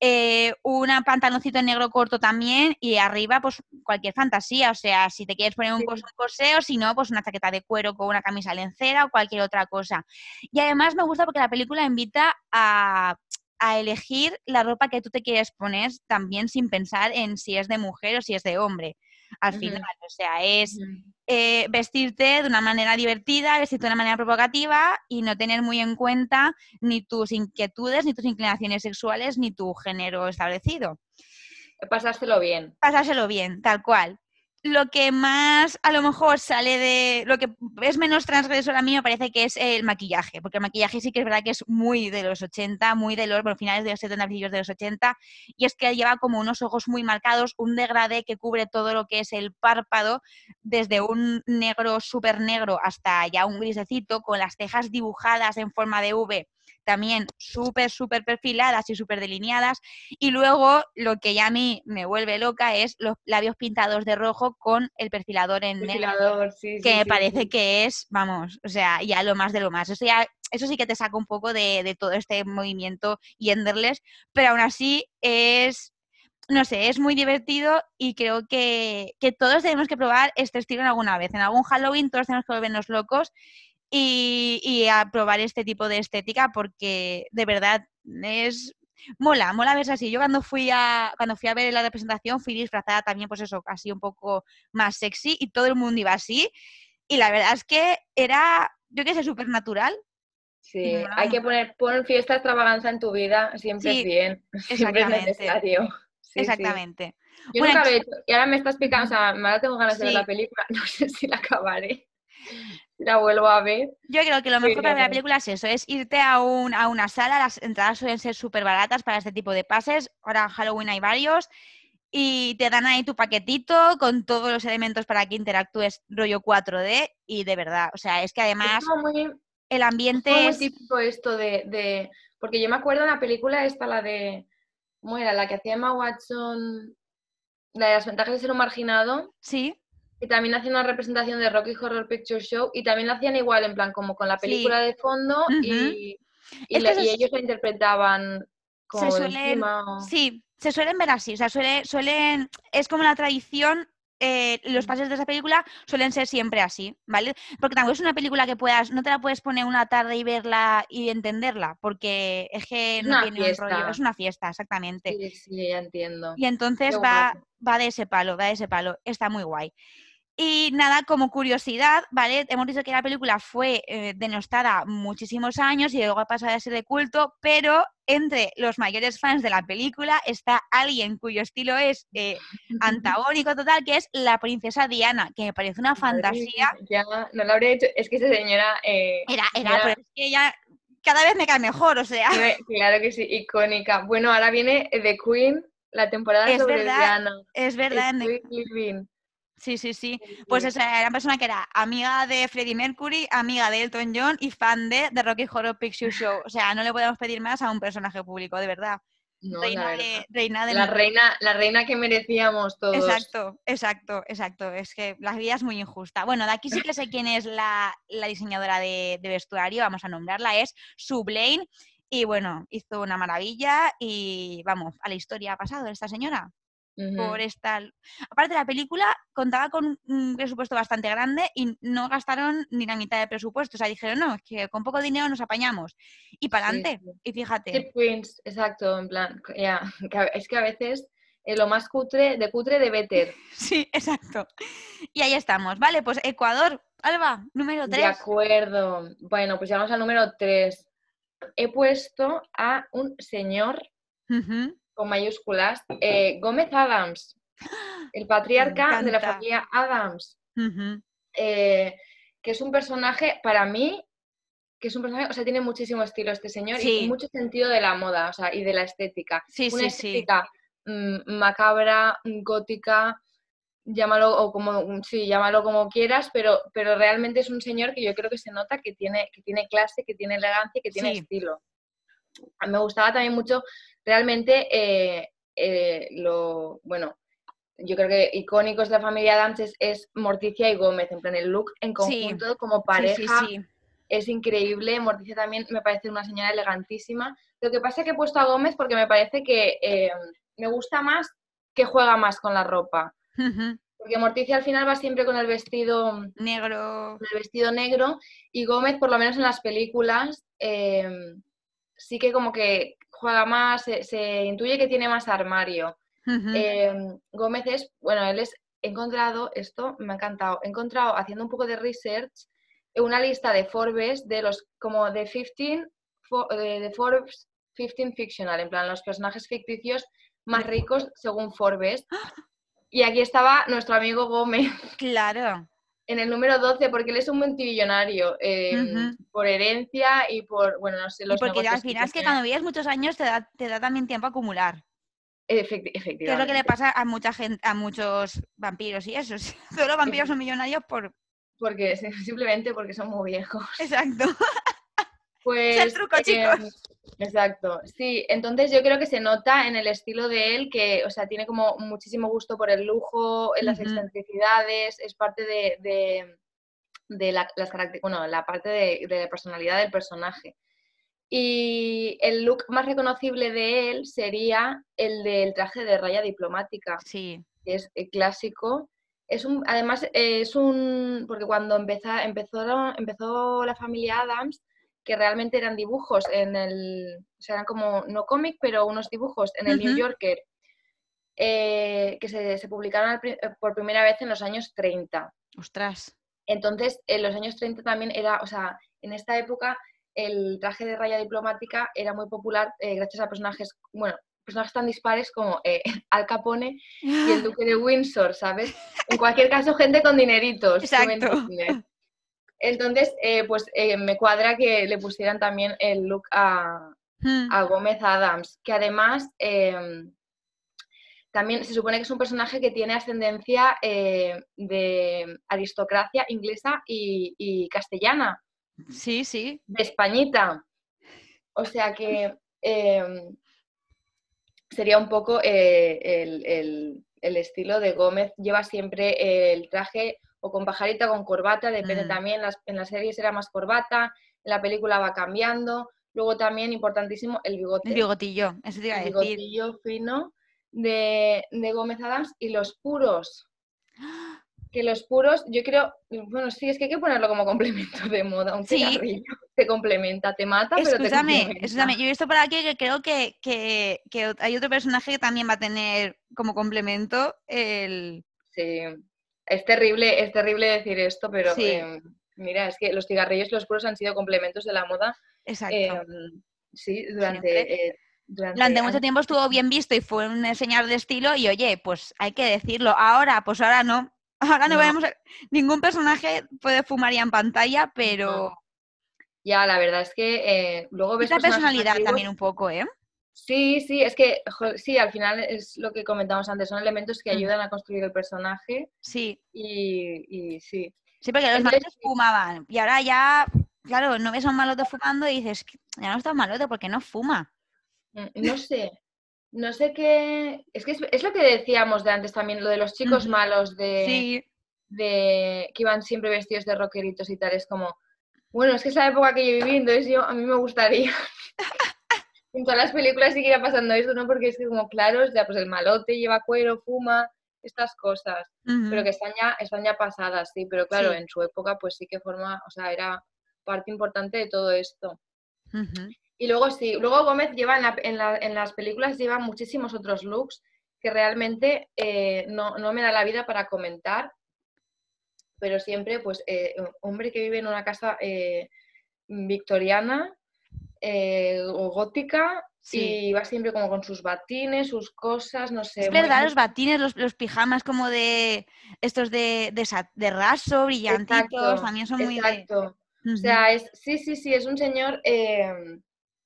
eh, un pantaloncito negro corto también y arriba pues cualquier fantasía, o sea, si te quieres poner un, corsé o si no, pues una chaqueta de cuero con una camisa lencera o cualquier otra cosa. Y además me gusta porque la película invita a, a elegir la ropa que tú te quieres poner también sin pensar en si es de mujer o si es de hombre al final. O sea, es eh, vestirte de una manera divertida, vestirte de una manera provocativa y no tener muy en cuenta ni tus inquietudes, ni tus inclinaciones sexuales, ni tu género establecido. Pasárselo bien. Pasárselo bien, tal cual lo que más a lo mejor sale de lo que es menos transgresor a mí me parece que es el maquillaje, porque el maquillaje sí que es verdad que es muy de los 80, muy de los finales de los 70, principios de los 80, y es que lleva como unos ojos muy marcados, un degradé que cubre todo lo que es el párpado, desde un negro súper negro hasta ya un grisecito, con las cejas dibujadas en forma de V también súper, súper perfiladas y súper delineadas. Y luego lo que ya a mí me vuelve loca es los labios pintados de rojo con el perfilador en negro, que me parece que es, vamos, o sea, ya lo más de lo más. Eso, ya, eso sí que te saca un poco de, todo este movimiento y enderles, pero aún así es no sé, es muy divertido y creo que, que, todos tenemos que probar este estilo en alguna vez. En algún Halloween todos tenemos que volvernos locos y, a probar este tipo de estética porque de verdad es mola, mola verse así. Yo cuando fui a cuando fui a ver la representación fui disfrazada también pues eso, así un poco más sexy y todo el mundo iba así y la verdad es que era yo que sé súper natural. Sí, hay que poner pon fiesta extravaganza en tu vida, siempre es bien, siempre es necesario. exactamente. Yo nunca lo he hecho y ahora me estás picando, o sea, ahora tengo ganas de ver la película, no sé si la acabaré la vuelvo a ver. Yo creo que lo mejor para ver la película es eso, es irte a, un, a una sala, las entradas suelen ser súper baratas para este tipo de pases, ahora en Halloween hay varios, y te dan ahí tu paquetito con todos los elementos para que interactúes rollo 4D, y de verdad, o sea, es que además el ambiente es... Muy típico esto de, de, Porque yo me acuerdo en la película esta, la de... ¿Cómo era? La que hacía Emma Watson... La de las ventajas de ser un marginado. Sí y también hacían una representación de Rocky Horror Picture Show y también lo hacían igual, en plan como con la película de fondo y, ellos la interpretaban como se suelen, Sí, se suelen ver así, o sea, suele, suelen, es como la tradición eh, los pases de esa película suelen ser siempre así, ¿vale? Porque tampoco es una película que puedas, no te la puedes poner una tarde y verla y entenderla, porque es que no tiene un rollo, es una fiesta, exactamente. Sí, sí, ya entiendo. Y entonces va, va de ese palo, va de ese palo, está muy guay. Y nada, como curiosidad, ¿vale? Hemos dicho que la película fue eh, denostada muchísimos años y luego ha pasado a ser de culto, pero entre los mayores fans de la película está alguien cuyo estilo es eh, antagónico total, que es la princesa Diana, que me parece una fantasía. Ya, no lo habría hecho, es que esa señora... Eh, era, era, pero es que ella cada vez me cae mejor, o sea. Claro que sí, icónica. Bueno, ahora viene The Queen, la temporada es sobre Diana. Es verdad, en Sí, sí, sí. Pues esa era una persona que era amiga de Freddie Mercury, amiga de Elton John y fan de The Rocky Horror Picture Show. O sea, no le podemos pedir más a un personaje público, de verdad. reina, de, reina de la reina, la reina que merecíamos todos. Exacto, exacto, exacto. Es que la vida es muy injusta. Bueno, de aquí sí que sé quién es la, diseñadora de, de, vestuario, vamos a nombrarla, es Sue Blaine. Y bueno, hizo una maravilla y vamos, a la historia ha pasado esta señora. Por esta... Aparte, la película contaba con un presupuesto bastante grande y no gastaron ni la mitad de presupuesto. O sea, dijeron, no, es que con poco dinero nos apañamos. Y para adelante. Y fíjate. Queens, exacto, en plan, ya, es que a veces eh, lo más cutre, de cutre de better. Sí, exacto. Y ahí estamos. Vale, pues Ecuador, Alba, número 3. De acuerdo. Bueno, pues llegamos al número 3. He puesto a un señor con mayúsculas, eh, Gómez Adams, el patriarca de la familia Adams, eh, que es un personaje, para mí, que es un personaje, o sea, tiene muchísimo estilo este señor y mucho sentido de la moda, o sea, y de la estética. Sí, Una sí, estética mm, macabra, gótica, llámalo o como sí, llámalo como quieras, pero, pero realmente es un señor que yo creo que se nota que tiene, que tiene clase, que tiene elegancia, que tiene estilo. Me gustaba también mucho realmente eh, eh, lo, bueno, yo creo que icónicos de la familia Adams es, Morticia y Gómez, en plan el look en conjunto como pareja. es increíble, Morticia también me parece una señora elegantísima. Lo que pasa es que he puesto a Gómez porque me parece que eh, me gusta más que juega más con la ropa. Porque Morticia al final va siempre con el vestido negro. el vestido negro. Y Gómez, por lo menos en las películas, sí que como que juega más, se, intuye que tiene más armario. Em, Gómez es, bueno, él es, he encontrado, esto me ha encantado, he encontrado haciendo un poco de research una lista de Forbes de los, como de 15, de Forbes 15 fictional, en plan los personajes ficticios más ricos según Forbes. Y aquí estaba nuestro amigo Gómez. Claro en el número 12 porque él es un multimillonario em, por herencia y por, bueno, no sé, los y porque al final es que cuando vives muchos años te da, te da también tiempo a acumular. efectivamente. Que es lo que le pasa a mucha gente, a muchos vampiros y eso. Todos los vampiros son millonarios por... Porque, simplemente porque son muy viejos. Exacto. Pues... Es truco, chicos. Em, exacto. Sí, entonces yo creo que se nota en el estilo de él que, o sea, tiene como muchísimo gusto por el lujo, en las excentricidades, es parte de, de, la, las bueno, la parte de, de, la personalidad del personaje. Y el look más reconocible de él sería el del traje de raya diplomática. Sí. Que es el clásico. Es un, además, es un. Porque cuando empezó, empezó, empezó la familia Adams, que realmente eran dibujos en el, o sea, eran como, no cómic, pero unos dibujos en el New Yorker, eh, que se, publicaron eh, por primera vez en los años 30. Ostras. Entonces, en los años 30 también era, o sea, en esta época el traje de raya diplomática era muy popular eh, gracias a personajes, bueno, personajes tan dispares como Al Capone y el Duque de Windsor, ¿sabes? En cualquier caso, gente con dineritos. Exacto. Entonces, eh, pues eh, me cuadra que le pusieran también el look a, hmm. Gómez Adams, que además em, también se supone que es un personaje que tiene ascendencia eh, de aristocracia inglesa y, castellana. Sí, sí. De Españita. O sea que em, sería un poco el, el, estilo de Gómez. Lleva siempre el traje o con pajarita con corbata, depende mm. también, las, en las series era más corbata, en la película va cambiando. Luego también, importantísimo, el bigote. El bigotillo, eso te iba a decir. El bigotillo fino de, de Gómez Adams y los puros. Que los puros, yo creo, bueno, sí, es que hay que ponerlo como complemento de moda, un sí. te complementa, te mata, pero te complementa. yo he visto por aquí que creo que, que, que hay otro personaje que también va a tener como complemento el... Sí, es terrible, es terrible decir esto, pero em, mira, es que los cigarrillos y los puros han sido complementos de la moda. Exacto. Em, sí, durante, eh, durante, mucho tiempo estuvo bien visto y fue un señal de estilo y oye, pues hay que decirlo. Ahora, pues ahora no. Ahora no, vemos ningún personaje puede fumar ya en pantalla, pero... Ya, la verdad es que eh, luego ves... La personalidad también un poco, ¿eh? Sí, sí, es que sí, al final es lo que comentamos antes, son elementos que mm. ayudan a construir el personaje. Sí. Y, sí. Sí, porque los malotes fumaban y ahora ya, claro, no ves a un malote fumando y dices, ya no está un malote porque no fuma. Mm, no sé, no sé qué. Es que es, lo que decíamos de antes también, lo de los chicos malos de, sí. de que iban siempre vestidos de rockeritos y tal. Es como, bueno, es que es la época que yo viví, entonces yo a mí me gustaría En todas las películas seguirá pasando eso, ¿no? Porque es como, claro, ya pues el malote lleva cuero, fuma, estas cosas, pero que están ya, están ya pasadas, sí, pero claro, en su época pues sí que forma, o sea, era parte importante de todo esto. Y luego sí, luego Gómez lleva en, en, las películas lleva muchísimos otros looks que realmente eh, no, me da la vida para comentar, pero siempre pues eh, hombre que vive en una casa eh, victoriana o gótica y va siempre como con sus batines, sus cosas, no sé. Es verdad, los batines, los, pijamas como de estos de, de, raso, brillantitos, también son muy... Exacto. O sea, es, sí, sí, sí, es un señor... Em,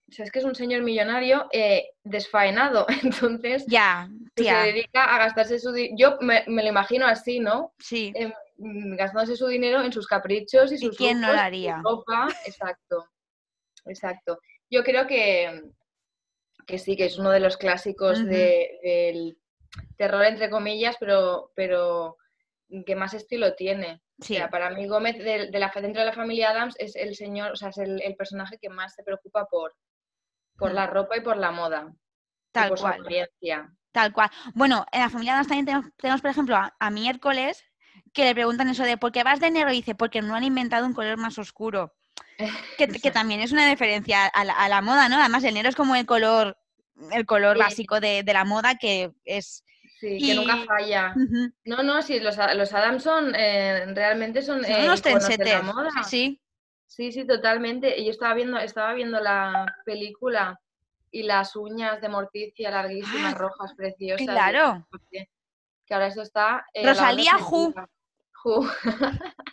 o sea, es que es un señor millonario eh, desfaenado, entonces ya, se dedica a gastarse su dinero. Yo me, lo imagino así, ¿no? Sí. Mm, gastándose su dinero en sus caprichos y sus ¿Y quién no lo haría? ropa. Exacto, exacto. Yo creo que, que sí, que es uno de los clásicos del terror, entre comillas, pero, pero que más estilo tiene. Sí. O sea, para mí Gómez, de, la, dentro de la familia Adams, es el señor, o sea, es el, personaje que más se preocupa por, por la ropa y por la moda. Tal por cual. Su Tal cual. Bueno, en la familia Adams también tenemos, por ejemplo, a, miércoles que le preguntan eso de ¿por qué vas de negro? Y dice, porque no han inventado un color más oscuro. Que, también es una diferencia a la, moda, ¿no? Además, el negro es como el color, el color básico de, la moda que es... Sí, que nunca falla. No, no, sí, los, los Adams son, eh, realmente son, son unos eh, la moda. Sí, sí. Sí, totalmente. Y yo estaba viendo, estaba viendo la película y las uñas de Morticia larguísimas, ah, rojas, preciosas. Claro. Que ahora eso está... Eh, Rosalía Ju. Ju.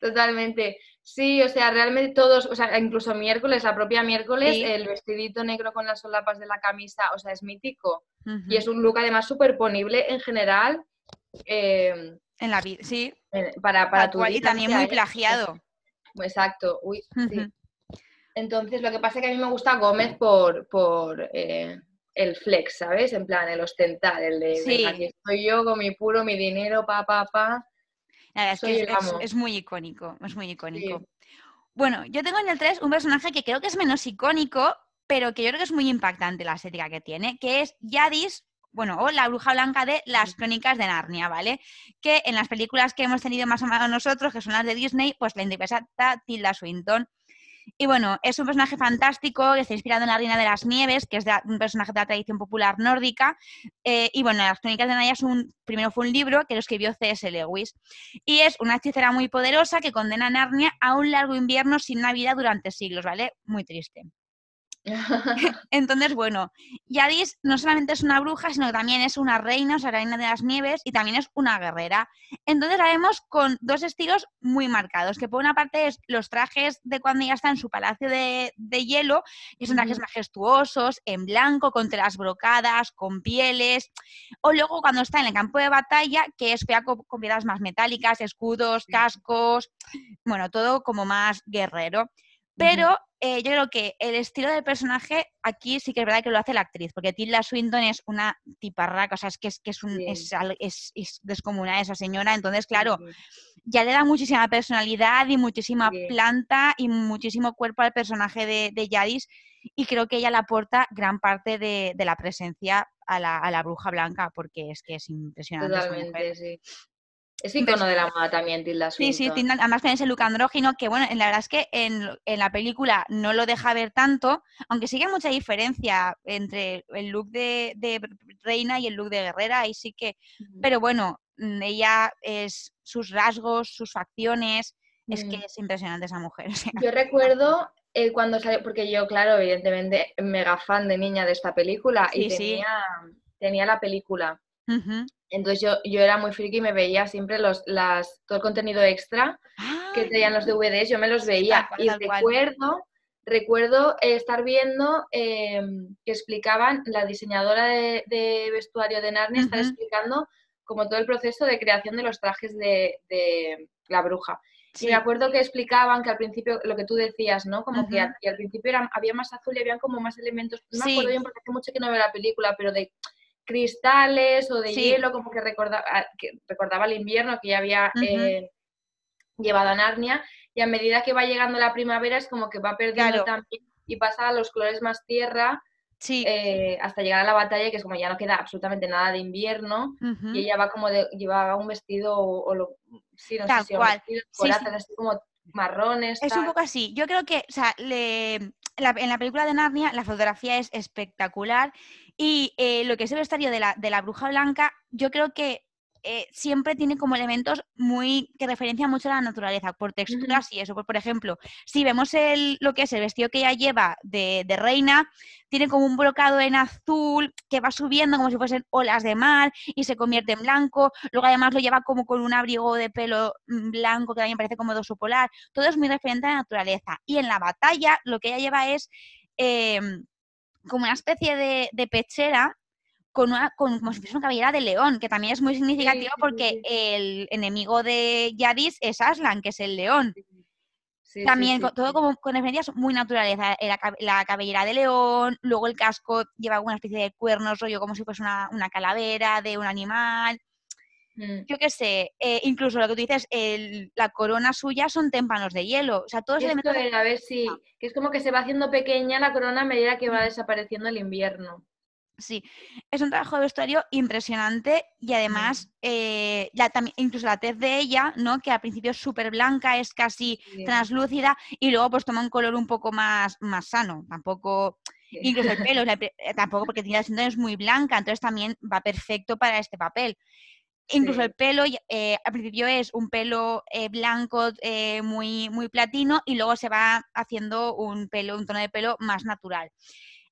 Totalmente. Sí, o sea, realmente todos, o sea, incluso miércoles, la propia miércoles, el vestidito negro con las solapas de la camisa, o sea, es mítico. Y es un look además superponible en general. Em, en la vida, sí. Para, para tu Y también muy plagiado. Exacto, uy, sí. Entonces, lo que pasa es que a mí me gusta Gómez por, por eh, el flex, ¿sabes? En plan, el ostentar, el de, aquí estoy yo con mi puro, mi dinero, pa, pa, pa es, muy icónico, es muy icónico. Bueno, yo tengo en el 3 un personaje que creo que es menos icónico, pero que yo creo que es muy impactante la estética que tiene, que es Yadis, bueno, o la bruja blanca de las crónicas de Narnia, ¿vale? Que en las películas que hemos tenido más o menos nosotros, que son las de Disney, pues la interpreta Tilda Swinton. Y bueno, es un personaje fantástico que está inspirado en la Reina de las Nieves, que es un personaje de la tradición popular nórdica. Eh, y bueno, Las Crónicas de Naya es un, primero fue un libro que lo escribió C.S. Lewis. Y es una hechicera muy poderosa que condena a Narnia a un largo invierno sin Navidad durante siglos, ¿vale? Muy triste. Entonces, bueno, Yadis no solamente es una bruja, sino que también es una reina, o sea, reina de las nieves, y también es una guerrera. Entonces la vemos con dos estilos muy marcados, que por una parte es los trajes de cuando ella está en su palacio de, hielo, y son trajes majestuosos, en blanco, con telas brocadas, con pieles, o luego cuando está en el campo de batalla, que es fea con, con piedras más metálicas, escudos, cascos, bueno, todo como más guerrero. Pero eh, yo creo que el estilo del personaje aquí sí que es verdad que lo hace la actriz, porque Tilda Swinton es una tiparraca, o sea, es que es, que es, un, es, es, descomunal esa señora, entonces, claro, ya le da muchísima personalidad y muchísima planta y muchísimo cuerpo al personaje de, de Yadis, y creo que ella le aporta gran parte de, la presencia a la, a la, bruja blanca, porque es que es impresionante. Totalmente, sí. Es icono de la moda también, Tilda Sí, sí, además tiene ese look andrógino que, bueno, la verdad es que en, la película no lo deja ver tanto, aunque sí que hay mucha diferencia entre el look de, reina y el look de guerrera, y sí que, pero bueno, mm, ella es sus rasgos, sus facciones, es que mm. es impresionante esa mujer. Yo recuerdo eh, cuando salió, porque yo, claro, evidentemente, mega fan de niña de esta película y tenía, tenía la película. Entonces yo, yo era muy friki y me veía siempre los, las, todo el contenido extra que ah. tenían los DVDs, yo me los veía. y recuerdo, recuerdo estar viendo em, que explicaban, la diseñadora de, vestuario de Narnia está explicando como todo el proceso de creación de los trajes de, la bruja. Y me acuerdo que explicaban que al principio, lo que tú decías, ¿no? Como que, al, principio había más azul y había como más elementos. No me acuerdo bien porque hace mucho que no veo la película, pero de cristales o de hielo, como que recordaba, ah, que recordaba el invierno que ya había eh, llevado a Narnia, y a medida que va llegando la primavera es como que va perdiendo también y pasa a los colores más tierra Sí. Eh, hasta llegar a la batalla, que es como ya no queda absolutamente nada de invierno, y ella va como de, llevaba un vestido o, lo, sí, no Tal sé si cual. Vestido, así como marrones. Es un poco así. Yo creo que, o sea, le, en la película de Narnia la fotografía es espectacular y eh, lo que es el vestuario de la, de la bruja blanca, yo creo que eh, siempre tiene como elementos muy que referencian mucho a la naturaleza, por texturas y eso. Por, por ejemplo, si vemos el, lo que es el vestido que ella lleva de, reina, tiene como un brocado en azul que va subiendo como si fuesen olas de mar y se convierte en blanco. Luego además lo lleva como con un abrigo de pelo mm, blanco que también parece como de oso polar. Todo es muy referente a la naturaleza. Y en la batalla lo que ella lleva es... Em, como una especie de, de pechera con una, con, como si fuese una cabellera de león, que también es muy significativo porque el enemigo de Yadis es Aslan, que es el león. también todo como con referencias muy naturales, la, cabellera de león, luego el casco lleva alguna especie de cuernos, rollo como si fuese una, calavera de un animal. Mm. Yo qué sé, eh, incluso lo que tú dices, la corona suya son témpanos de hielo. O sea, todos elementos. a ver si. Que es como que se va haciendo pequeña la corona a medida que va desapareciendo el invierno. Sí, es un trabajo de vestuario impresionante y además, eh, también, incluso la tez de ella, ¿no? Que al principio es súper blanca, es casi translúcida y luego pues toma un color un poco más, más sano. Tampoco, incluso el pelo, eh, tampoco porque tiene la es muy blanca, entonces también va perfecto para este papel. Incluso el pelo, eh, al principio es un pelo blanco muy, muy platino y luego se va haciendo un pelo, un tono de pelo más natural.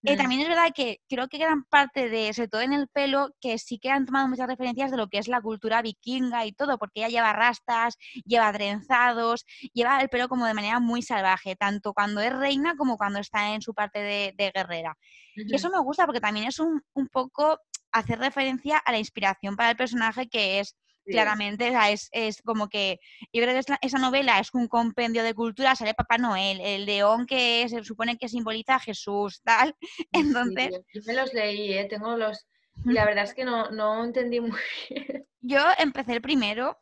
Eh, también es verdad que creo que gran parte de, sobre todo en el pelo, que sí que han tomado muchas referencias de lo que es la cultura vikinga y todo, porque ella lleva rastas, lleva trenzados, lleva el pelo como de manera muy salvaje, tanto cuando es reina como cuando está en su parte de, guerrera. Y eso me gusta porque también es un, un poco hacer referencia a la inspiración para el personaje que es claramente, es, es, como que yo creo que esa novela es un compendio de cultura, sale Papá Noel, el león que se supone que simboliza a Jesús, tal. Entonces... yo me los leí, ¿eh? tengo los... La verdad es que no, no entendí muy bien. Yo empecé el primero,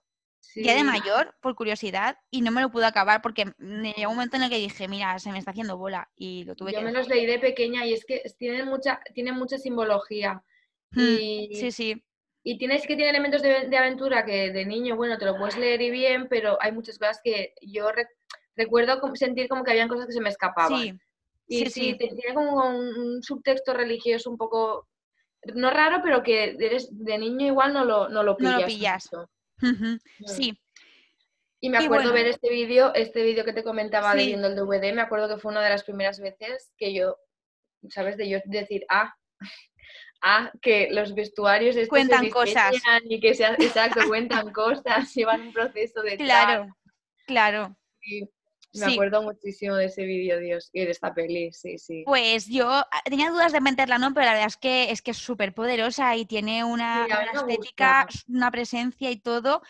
ya de mayor, por curiosidad, y no me lo pude acabar porque me llegó un momento en el que dije, mira, se me está haciendo bola, y lo tuve yo que... Yo me los leí de pequeña y es que tienen mucha, tienen mucha simbología. Y... Sí, sí. Y tienes que tiene elementos de, aventura que de niño, bueno, te lo puedes leer y bien, pero hay muchas cosas que yo recuerdo sentir como que habían cosas que se me escapaban. Sí. Y sí, tiene como un, subtexto religioso un poco, no raro, pero que eres de niño igual no lo, no lo pillas. No lo pillas. Sí. Y me acuerdo ver este vídeo, este vídeo que te comentaba de viendo el DVD, me acuerdo que fue una de las primeras veces que yo, ¿sabes? De yo decir, ah, a que los vestuarios cuentan cosas. y que se, exacto cuentan cosas llevan un proceso de claro claro. Me acuerdo muchísimo de ese vídeo Dios y de esta peli sí sí. Pues yo ah, tenía dudas de meterla no pero la verdad es que es que es súper poderosa y tiene una, estética una presencia y todo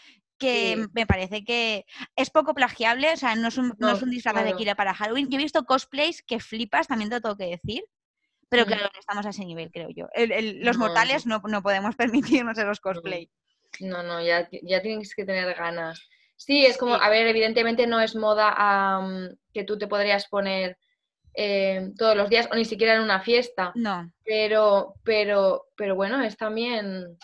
que me parece que es poco plagiable, o sea, no es un, no, es un disfraz de Kira para Halloween. Yo he visto cosplays que flipas, también te lo tengo que decir. Pero claro, no estamos a ese nivel, creo yo. los mortales no, podemos permitirnos los cosplay. No, no, ya, ya tienes que tener ganas. Sí, es como, a ver, evidentemente no es moda que tú te podrías poner eh, todos los días o ni siquiera en una fiesta. No. Pero, pero, pero bueno, es también,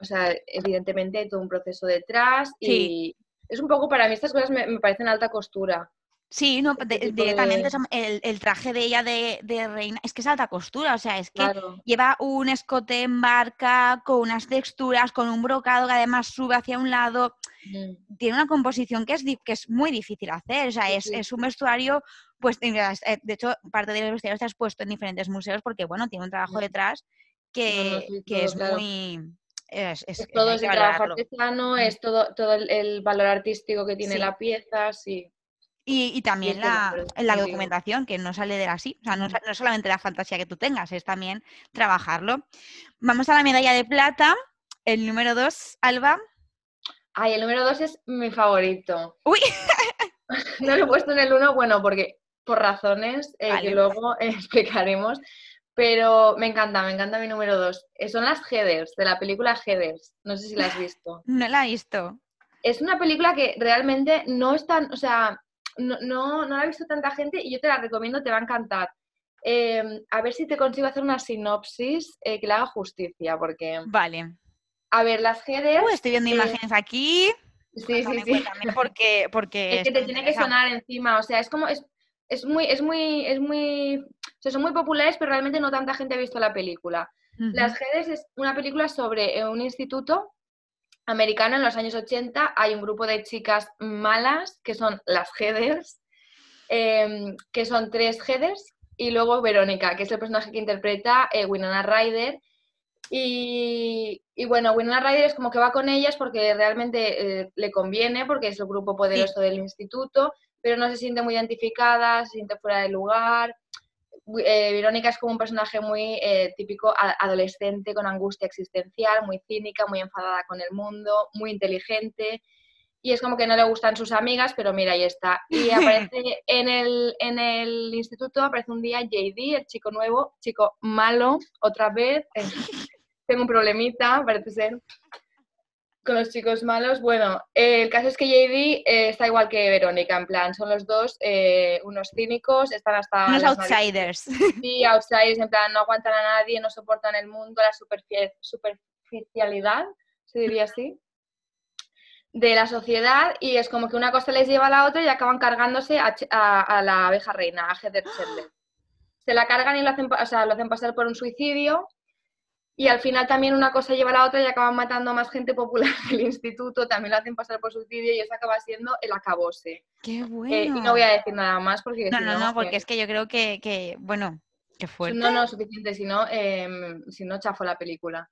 o sea, evidentemente hay todo un proceso detrás y es un poco, para mí estas cosas me parecen alta costura. Sí, no, directamente el, traje de ella de, reina, es que es alta costura, o sea, es que lleva un escote en barca con unas texturas, con un brocado que además sube hacia un lado, tiene una composición que es, que es muy difícil hacer, o sea, es, un vestuario, pues eh, de hecho, parte del vestuario está expuesto en diferentes museos porque, bueno, tiene un trabajo detrás que, es muy... Es, todo el trabajo artesano, es todo, todo el, valor artístico que tiene la pieza, sí. Y, también la, la, documentación, que no sale de así. O sea, no, no, solamente la fantasía que tú tengas, es también trabajarlo. Vamos a la medalla de plata. El número dos, Alba. Ay, el número dos es mi favorito. Uy. no lo he puesto en el uno, bueno, porque por razones eh, que luego explicaremos. Pero me encanta, me encanta mi número dos. Eh, son las Headers, de la película Headers. No sé si la has visto. No la he visto. Es una película que realmente no es tan, o sea, no, no, la ha visto tanta gente y yo te la recomiendo, te va a encantar. Em, a ver si te consigo hacer una sinopsis eh, que le haga justicia, porque... Vale. A ver, las headers... estoy viendo eh, imágenes aquí. Sí, sí, sí. Porque, porque es que te tiene que sonar encima, o sea, es como... Es, es muy, es muy, es muy... O sea, son muy populares, pero realmente no tanta gente ha visto la película. Las Headers es una película sobre eh, un instituto americano en los años 80. Hay un grupo de chicas malas que son las Headers, em, que son tres Headers, y luego Verónica, que es el personaje que interpreta eh, Winona Ryder. Y, bueno, Winona Ryder es como que va con ellas porque realmente eh, le conviene, porque es el grupo poderoso del instituto, pero no se siente muy identificada, se siente fuera de lugar. Eh, Verónica es como un personaje muy eh, típico adolescente con angustia existencial, muy cínica, muy enfadada con el mundo, muy inteligente. Y es como que no le gustan sus amigas, pero mira, ahí está. Y aparece en el, en el instituto, aparece un día JD, el chico nuevo, chico malo, otra vez. tengo un problemita, parece ser con los chicos malos. Bueno, eh, el caso es que JD eh, está igual que Verónica, en plan, son los dos eh, unos cínicos, están hasta... Unos outsiders. Sí, outsiders, en plan, no aguantan a nadie, no soportan el mundo, la superficialidad, se diría así, de la sociedad, y es como que una cosa les lleva a la otra y acaban cargándose a, la abeja reina, a Heather Chandler. Se la cargan y lo hacen, o sea, lo hacen pasar por un suicidio y al final también una cosa lleva a la otra y acaban matando a más gente popular del instituto, también lo hacen pasar por suicidio y eso acaba siendo el acabose. ¡Qué eh, bueno! y no voy a decir nada más porque... No, no, no, porque es que yo creo que, que bueno, qué fuerte. No, no, suficiente, si no, eh, si no chafo la película.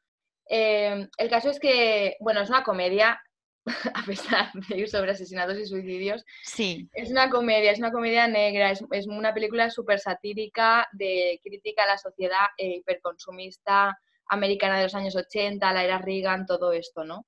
Em, el caso es que, bueno, es una comedia, a pesar de ir sobre asesinatos y suicidios. Sí. Es una comedia, es una comedia negra, es, es una película súper satírica de crítica a la sociedad eh, hiperconsumista, americana de los años 80, la era Reagan, todo esto, ¿no?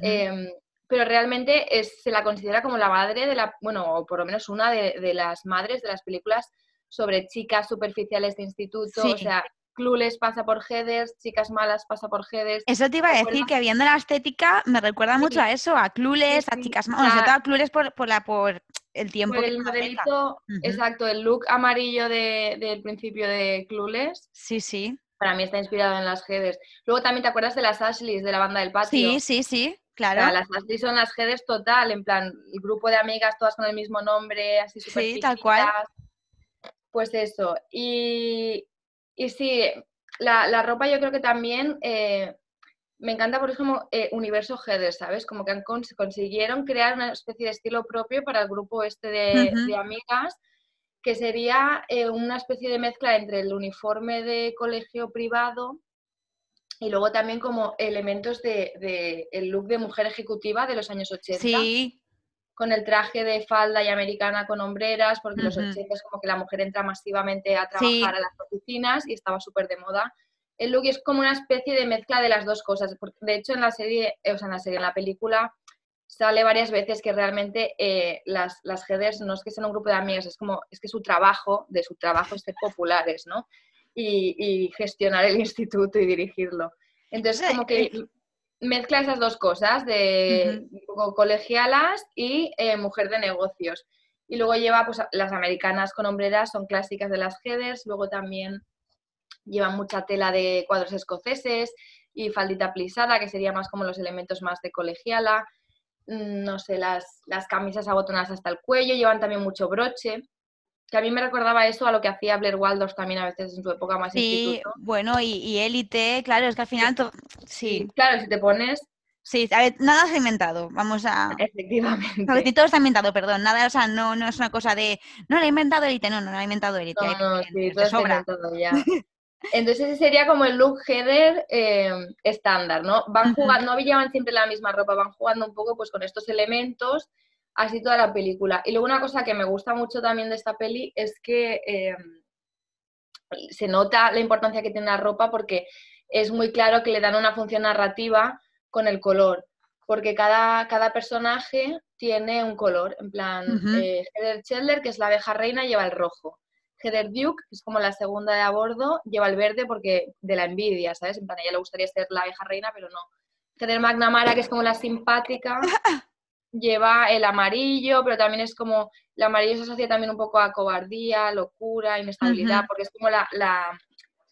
Em, pero realmente es, se la considera como la madre de la, bueno, o por lo menos una de, las madres de las películas sobre chicas superficiales de instituto, o sea, Clueless pasa por Headers, Chicas Malas pasa por Headers. Eso te iba a decir, que viendo la estética me recuerda mucho a eso, a Clueless, a Chicas Malas, sobre todo a Clueless por, por, la, por el tiempo por el modelito, exacto, el look amarillo del principio de Clueless. Sí, sí para mí está inspirado en las Headers. Luego también te acuerdas de las Ashleys de la banda del patio. Sí, sí, sí, claro. las Ashleys son las Headers total, en plan, el grupo de amigas todas con el mismo nombre, así súper Sí, tal cual. Pues eso. Y, y sí, la, ropa yo creo que también eh, me encanta por eso eh, universo Headers, ¿sabes? Como que consiguieron crear una especie de estilo propio para el grupo este de, de amigas que sería eh, una especie de mezcla entre el uniforme de colegio privado y luego también como elementos de, el look de mujer ejecutiva de los años 80. Sí. Con el traje de falda y americana con hombreras, porque los 80 es como que la mujer entra masivamente a trabajar a las oficinas y estaba súper de moda. El look es como una especie de mezcla de las dos cosas. De hecho, en la serie, o sea, en la serie, en la película, sale varias veces que realmente eh, las, las headers no es que sean un grupo de amigas, es como, es que su trabajo, de su trabajo es ser populares, ¿no? Y, gestionar el instituto y dirigirlo. Entonces, como que mezcla esas dos cosas, de colegialas y eh, mujer de negocios. Y luego lleva, pues, las americanas con hombreras, son clásicas de las headers, luego también llevan mucha tela de cuadros escoceses y faldita plisada, que sería más como los elementos más de colegiala. Mm, no sé, las, las camisas abotonadas hasta el cuello, llevan también mucho broche, que a mí me recordaba eso a lo que hacía Blair Waldorf también a veces en su época más Sí, bueno, y élite, claro, es que al final... Sí. Claro, si te pones... Sí, a ver, nada se ha inventado, vamos a... Efectivamente. todo está inventado, perdón, nada, o sea, no, no es una cosa de... No, lo ha inventado élite, no, no, lo ha inventado élite. No, no, sí, todo inventado ya. Entonces ese sería como el look header eh, estándar, ¿no? Van jugando, no llevan siempre la misma ropa, van jugando un poco pues con estos elementos, así toda la película. Y luego una cosa que me gusta mucho también de esta peli es que eh, se nota la importancia que tiene la ropa porque es muy claro que le dan una función narrativa con el color, porque cada, cada personaje tiene un color, en plan, eh, Heather Chandler, que es la abeja reina, lleva el rojo. Heather Duke, que es como la segunda de a bordo, lleva el verde porque de la envidia, ¿sabes? En plan, a ella le gustaría ser la abeja reina, pero no. Heather McNamara, que es como la simpática, lleva el amarillo, pero también es como, el amarillo se asocia también un poco a cobardía, locura, inestabilidad, porque es como la, la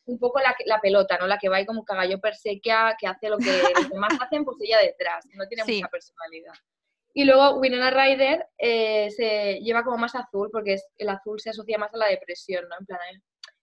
un poco la, la, pelota, ¿no? La que va ahí como cagallo persequia, que hace lo que los demás hacen, pues ella detrás, no tiene mucha personalidad. Y luego Winona Ryder eh, se lleva como más azul, porque es, el azul se asocia más a la depresión, ¿no? En plan,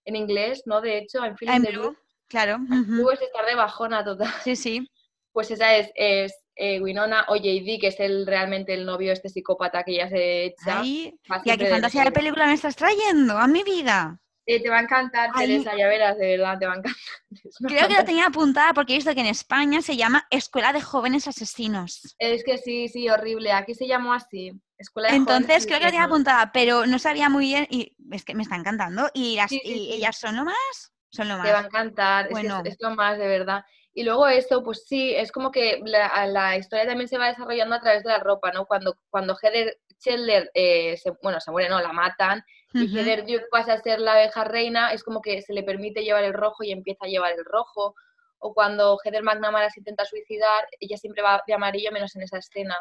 en inglés, ¿no? De hecho, en film de blue, claro. Blue es estar de bajona total. Sí, sí. Pues esa es, es eh, Winona o JD, que es el realmente el novio, este psicópata que ya se echa. Ay, ¿y qué fantasía de película me estás trayendo a mi vida? Eh, te va a encantar, Teresa, ya verás, de verdad, te va a encantar. Creo que la tenía apuntada porque he visto que en España se llama Escuela de Jóvenes Asesinos. Es que sí, sí, horrible. Aquí se llamó así. Escuela de Entonces creo que la tenía apuntada, pero no sabía muy bien y es que me está encantando. ¿Y, las, y ellas son lo más? Son lo más. Te va a encantar, bueno. es, lo más, de verdad. Y luego eso, pues sí, es como que la, la, historia también se va desarrollando a través de la ropa, ¿no? Cuando, cuando Heather Chandler, eh, se, bueno, se muere, no, la matan, y Heather Duke pasa a ser la abeja reina, es como que se le permite llevar el rojo y empieza a llevar el rojo. O cuando Heather McNamara se intenta suicidar, ella siempre va de amarillo, menos en esa escena,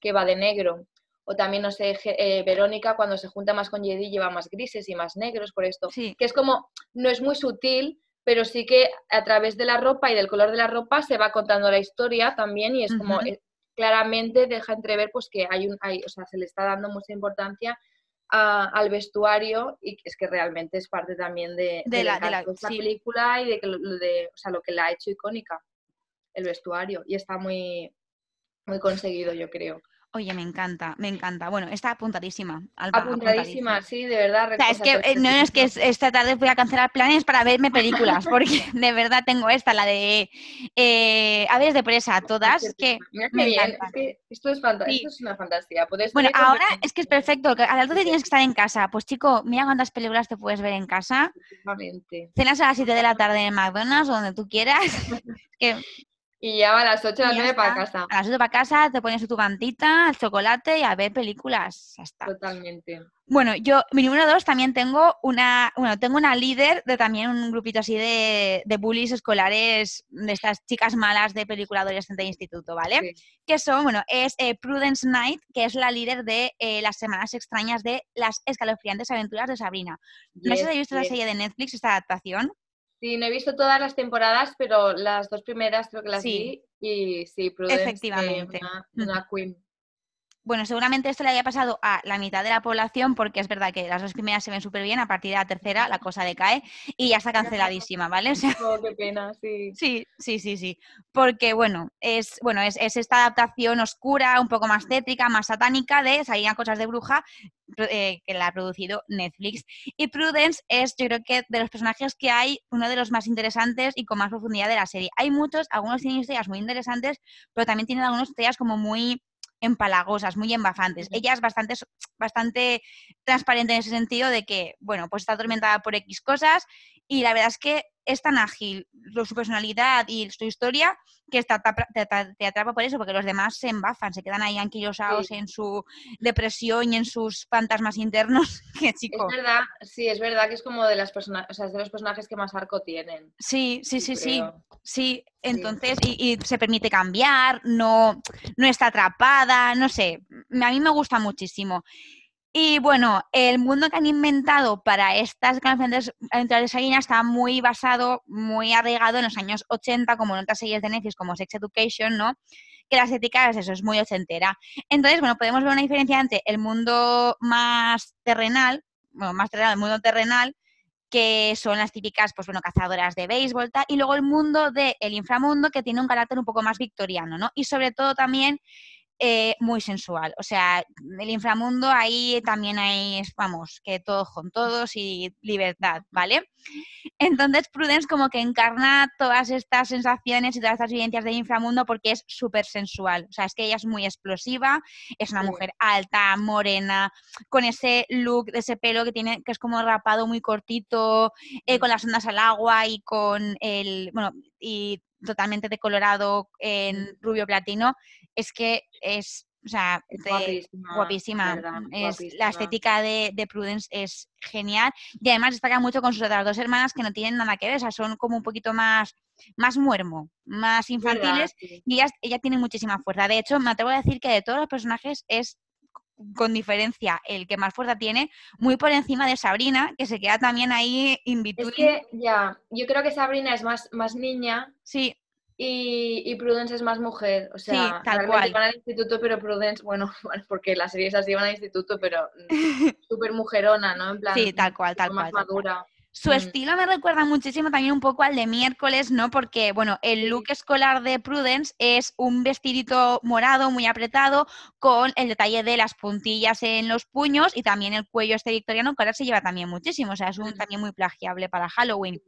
que va de negro. O también, no sé, eh, Verónica cuando se junta más con Jedi lleva más grises y más negros por esto. Que es como, no es muy sutil, pero sí que a través de la ropa y del color de la ropa se va contando la historia también y es como, eh, claramente deja entrever pues que hay un, hay, o sea, se le está dando mucha importancia al vestuario y es que realmente es parte también de, la, película y de, de o sea, lo que la ha hecho icónica, el vestuario. Y está muy, muy conseguido, yo creo. Oye, me encanta, me encanta. Bueno, está apuntadísima. apuntadísima, sí, de verdad. es que eh, no es que esta tarde voy a cancelar planes para verme películas, porque de verdad tengo esta, la de eh, Aves de presa, todas, que me bien. esto, es esto es una fantasía. bueno, ahora es que es perfecto, a las 12 tienes que estar en casa. Pues chico, mira cuántas películas te puedes ver en casa. Cenas a las 7 de la tarde en McDonald's o donde tú quieras. que y ya va a las 8 a las 9 para casa. A las 8 para casa, te pones tu mantita, el chocolate y a ver películas. Ya está. Totalmente. Bueno, yo, mi número 2 también tengo una, bueno, tengo una líder de también un grupito así de, de bullies escolares, de estas chicas malas de película adolescente de instituto, ¿vale? Que son, bueno, es eh, Prudence Knight, que es la líder de eh, las semanas extrañas de las escalofriantes aventuras de Sabrina. No sé si has visto la serie de Netflix, esta adaptación. Sí, no he visto todas las temporadas, pero las dos primeras creo que las vi y sí, Prudence, Efectivamente. una, queen. Bueno, seguramente esto le haya pasado a la mitad de la población porque es verdad que las dos primeras se ven súper bien, a partir de la tercera la cosa decae y ya está canceladísima, ¿vale? oh, qué pena, sí. Sí, sí, sí, sí. Porque, bueno, es, bueno es, esta adaptación oscura, un poco más tétrica, más satánica de Salían cosas de bruja eh, que la ha producido Netflix. Y Prudence es, yo creo que de los personajes que hay, uno de los más interesantes y con más profundidad de la serie. Hay muchos, algunos tienen historias muy interesantes, pero también tienen algunas historias como muy empalagosas, muy embafantes. Ella es bastante, bastante transparente en ese sentido de que, bueno, pues está atormentada por X cosas y la verdad es que es tan ágil su personalidad y su historia que te, te, atrapa por eso, porque los demás se embafan, se quedan ahí anquilosados en su depresión y en sus fantasmas internos. que chico. Es verdad, sí, es verdad que es como de las personas, o sea, es de los personajes que más arco tienen. Sí, sí, sí, sí. Sí, entonces, y, se permite cambiar, no, no está atrapada, no sé, a mí me gusta muchísimo. Y bueno, el mundo que han inventado para estas grandes aventuras de está muy basado, muy arraigado en los años 80, como en otras series de Netflix como Sex Education, ¿no? Que la estética es eso, es muy ochentera. Entonces, bueno, podemos ver una diferencia entre el mundo más terrenal, bueno, más terrenal, el mundo terrenal, que son las típicas, pues bueno, cazadoras de béisbol, y luego el mundo del inframundo, que tiene un carácter un poco más victoriano, ¿no? Y sobre todo también eh, muy sensual. O sea, el inframundo ahí también hay, vamos, que todos con todos y libertad, ¿vale? Entonces Prudence como que encarna todas estas sensaciones y todas estas vivencias del inframundo porque es súper sensual. O sea, es que ella es muy explosiva, es una mujer alta, morena, con ese look, de ese pelo que tiene, que es como rapado muy cortito, eh, con las ondas al agua y con el, bueno, y totalmente decolorado en rubio platino, es que es o sea, guapísima. Es, La estética de, Prudence es genial y además destaca mucho con sus otras dos hermanas que no tienen nada que ver, o sea, son como un poquito más, más muermo, más infantiles y ella, ella tiene muchísima fuerza. De hecho, me atrevo a decir que de todos los personajes es con diferencia el que más fuerza tiene, muy por encima de Sabrina, que se queda también ahí in Es que ya, yo creo que Sabrina es más, más niña. Sí. Y, Prudence es más mujer. O sea, sí, tal cual. van al instituto, pero Prudence, bueno, porque las series así van al instituto, pero súper mujerona, ¿no? En plan, sí, tal cual, tal cual. Más madura. Su mm. estilo me recuerda muchísimo también un poco al de miércoles, ¿no? Porque, bueno, el look escolar de Prudence es un vestidito morado muy apretado con el detalle de las puntillas en los puños y también el cuello este victoriano, que ahora se lleva también muchísimo, o sea, es un, también muy plagiable para Halloween.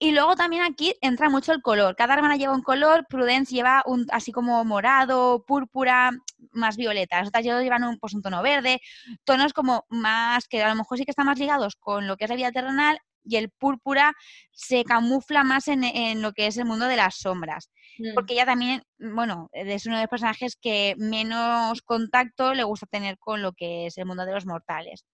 Y luego también aquí entra mucho el color. Cada hermana lleva un color, Prudence lleva un así como morado, púrpura, más violeta. Las otras llevan un, pues, un tono verde, tonos como más que a lo mejor sí que están más ligados con lo que es la vida terrenal y el púrpura se camufla más en, lo que es el mundo de las sombras. Mm. Porque ella también, bueno, es uno de los personajes que menos contacto le gusta tener con lo que es el mundo de los mortales.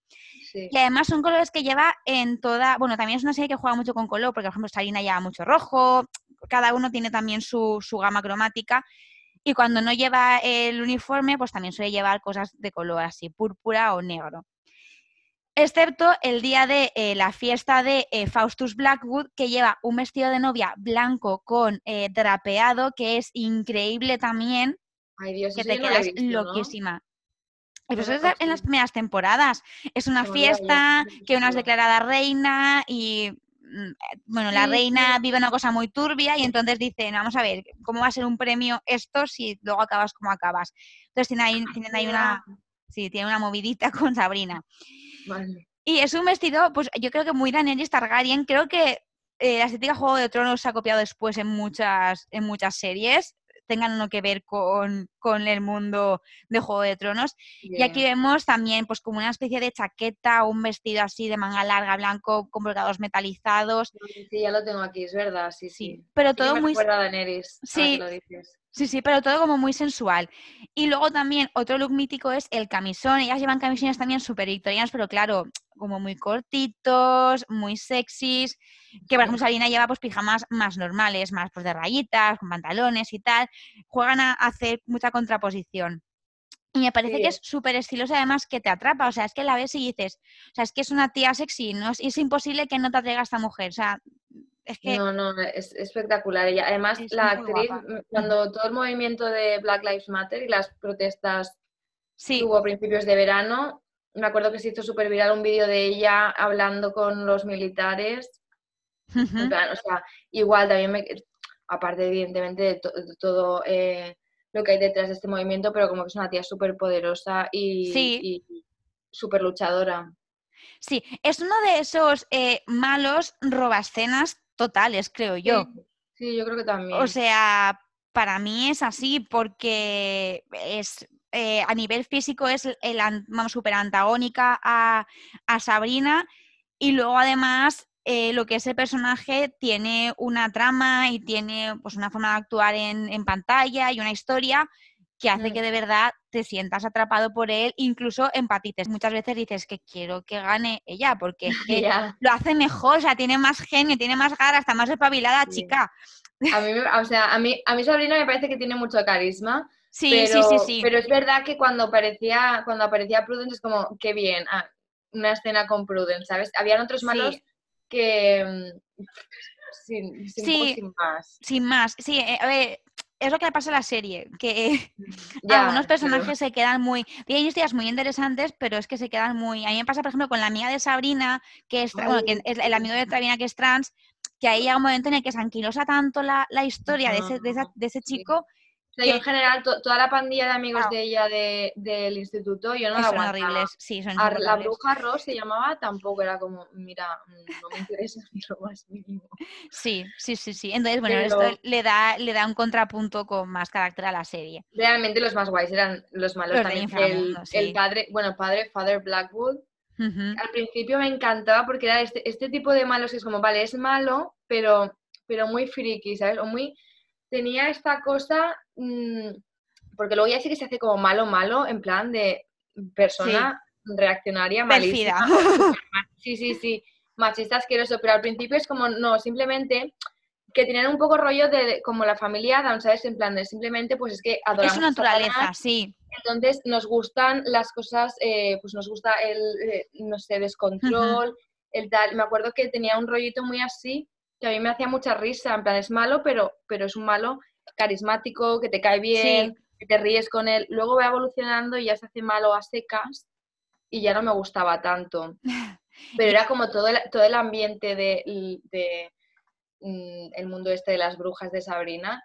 Y además son colores que lleva en toda, bueno, también es una serie que juega mucho con color, porque por ejemplo Sarina lleva mucho rojo, cada uno tiene también su, su gama cromática. Y cuando no lleva el uniforme, pues también suele llevar cosas de color así, púrpura o negro excepto el día de eh, la fiesta de eh, Faustus Blackwood, que lleva un vestido de novia blanco con eh, drapeado, que es increíble también. Ay, Dios, que te quedas loquísima. Y pues eso es en las primeras temporadas. Es una fiesta que una es declarada reina y mm, bueno, la reina vive una cosa muy turbia y entonces dicen, vamos a ver, ¿cómo va a ser un premio esto si luego acabas como acabas? Entonces tienen ahí, tienen ahí una, sí, tiene una movidita con Sabrina. Y es un vestido, pues yo creo que muy Daenerys Targaryen. Creo que eh, la estética Juego de Tronos se ha copiado después en muchas, en muchas series tengan uno que ver con, el mundo de Juego de Tronos. Y aquí vemos también pues como una especie de chaqueta o un vestido así de manga larga, blanco, con bordados metalizados. Sí, ya lo tengo aquí, es verdad, sí, sí. Pero todo muy... Sí, Sí, sí, pero todo como muy sensual. Y luego también otro look mítico es el camisón. Ellas llevan camisones también súper victorianos, pero claro, como muy cortitos, muy sexys. Que por ejemplo Salina lleva pues pijamas más normales, más pues de rayitas, con pantalones y tal. Juegan a hacer mucha contraposición. Y me parece que es súper estilosa, además que te atrapa. O sea, es que la ves y dices, o sea, es que es una tía sexy, ¿no? Es, imposible que no te atraiga esta mujer. O sea, no, no, es espectacular. Y además, la actriz, mm, cuando todo el movimiento de Black Lives Matter y las protestas sí. tuvo a principios de verano, me acuerdo que se hizo súper viral un vídeo de ella hablando con los militares. o sea, igual también me. Aparte, evidentemente, de, todo eh, lo que hay detrás de este movimiento, pero como que es una tía súper poderosa y, súper luchadora. Sí, es uno de esos eh, malos robascenas totales, creo yo. Sí, yo creo que también. O sea, para mí es así porque es eh, a nivel físico es el, vamos, súper antagónica a, Sabrina y luego además eh, lo que es el personaje tiene una trama y tiene pues una forma de actuar en, en pantalla y una historia que hace que mm. de verdad te sientas atrapado por él, incluso empatices. Muchas veces dices que quiero que gane ella, porque lo hace mejor, o sea, tiene más genio, tiene más garra, está más espabilada, chica. A mí, o sea, a mí, a mí Sabrina me parece que tiene mucho carisma. Sí, pero, sí, sí, sí. Pero es verdad que cuando aparecía, cuando aparecía Prudence es como, qué bien, ah, una escena con Prudence, ¿sabes? Habían otros malos que... Mm, sin, sin, sin, más. Sin más. Sí, eh, a ver, es lo que le pasa a la serie, que algunos personajes se quedan muy... Tienen historias muy interesantes, pero es que se quedan muy... A mí me pasa, por ejemplo, con la amiga de Sabrina, que es, bueno, que es el amigo de Sabrina que es trans, que ahí llega un momento en el que se anquilosa tanto la, la historia de, ese, de, ese chico en general, toda la pandilla de amigos de ella del instituto, yo no la aguantaba. horribles, sí, son La bruja Ross se llamaba, tampoco era como, mira, mm, no me interesa ni lo más mínimo. Sí, sí, sí, sí. Entonces, bueno, esto le da, le da un contrapunto con más carácter a la serie. Realmente los más guays eran los malos también. El, padre, bueno, padre, Father Blackwood, Al principio me encantaba porque era este, este tipo de malos que es como, vale, es malo, pero, pero muy friki, ¿sabes? O muy tenía esta cosa, mm, porque luego ya sí que se hace como malo, malo, en plan de persona reaccionaria, malísima. Sí, sí, sí, machista asqueroso, pero al principio es como, no, simplemente que tienen un poco rollo de, como la familia ¿sabes? En plan de simplemente, pues es que adoramos. Es una naturaleza, sí. Entonces nos gustan las cosas, eh, pues nos gusta el, eh, no sé, descontrol, el tal. Me acuerdo que tenía un rollito muy así, que a mí me hacía mucha risa, en plan es malo, pero, pero es un malo carismático, que te cae bien, que te ríes con él. Luego va evolucionando y ya se hace malo a secas y ya no me gustaba tanto. Pero era como todo el, todo el ambiente de, de mm, el mundo este de las brujas de Sabrina,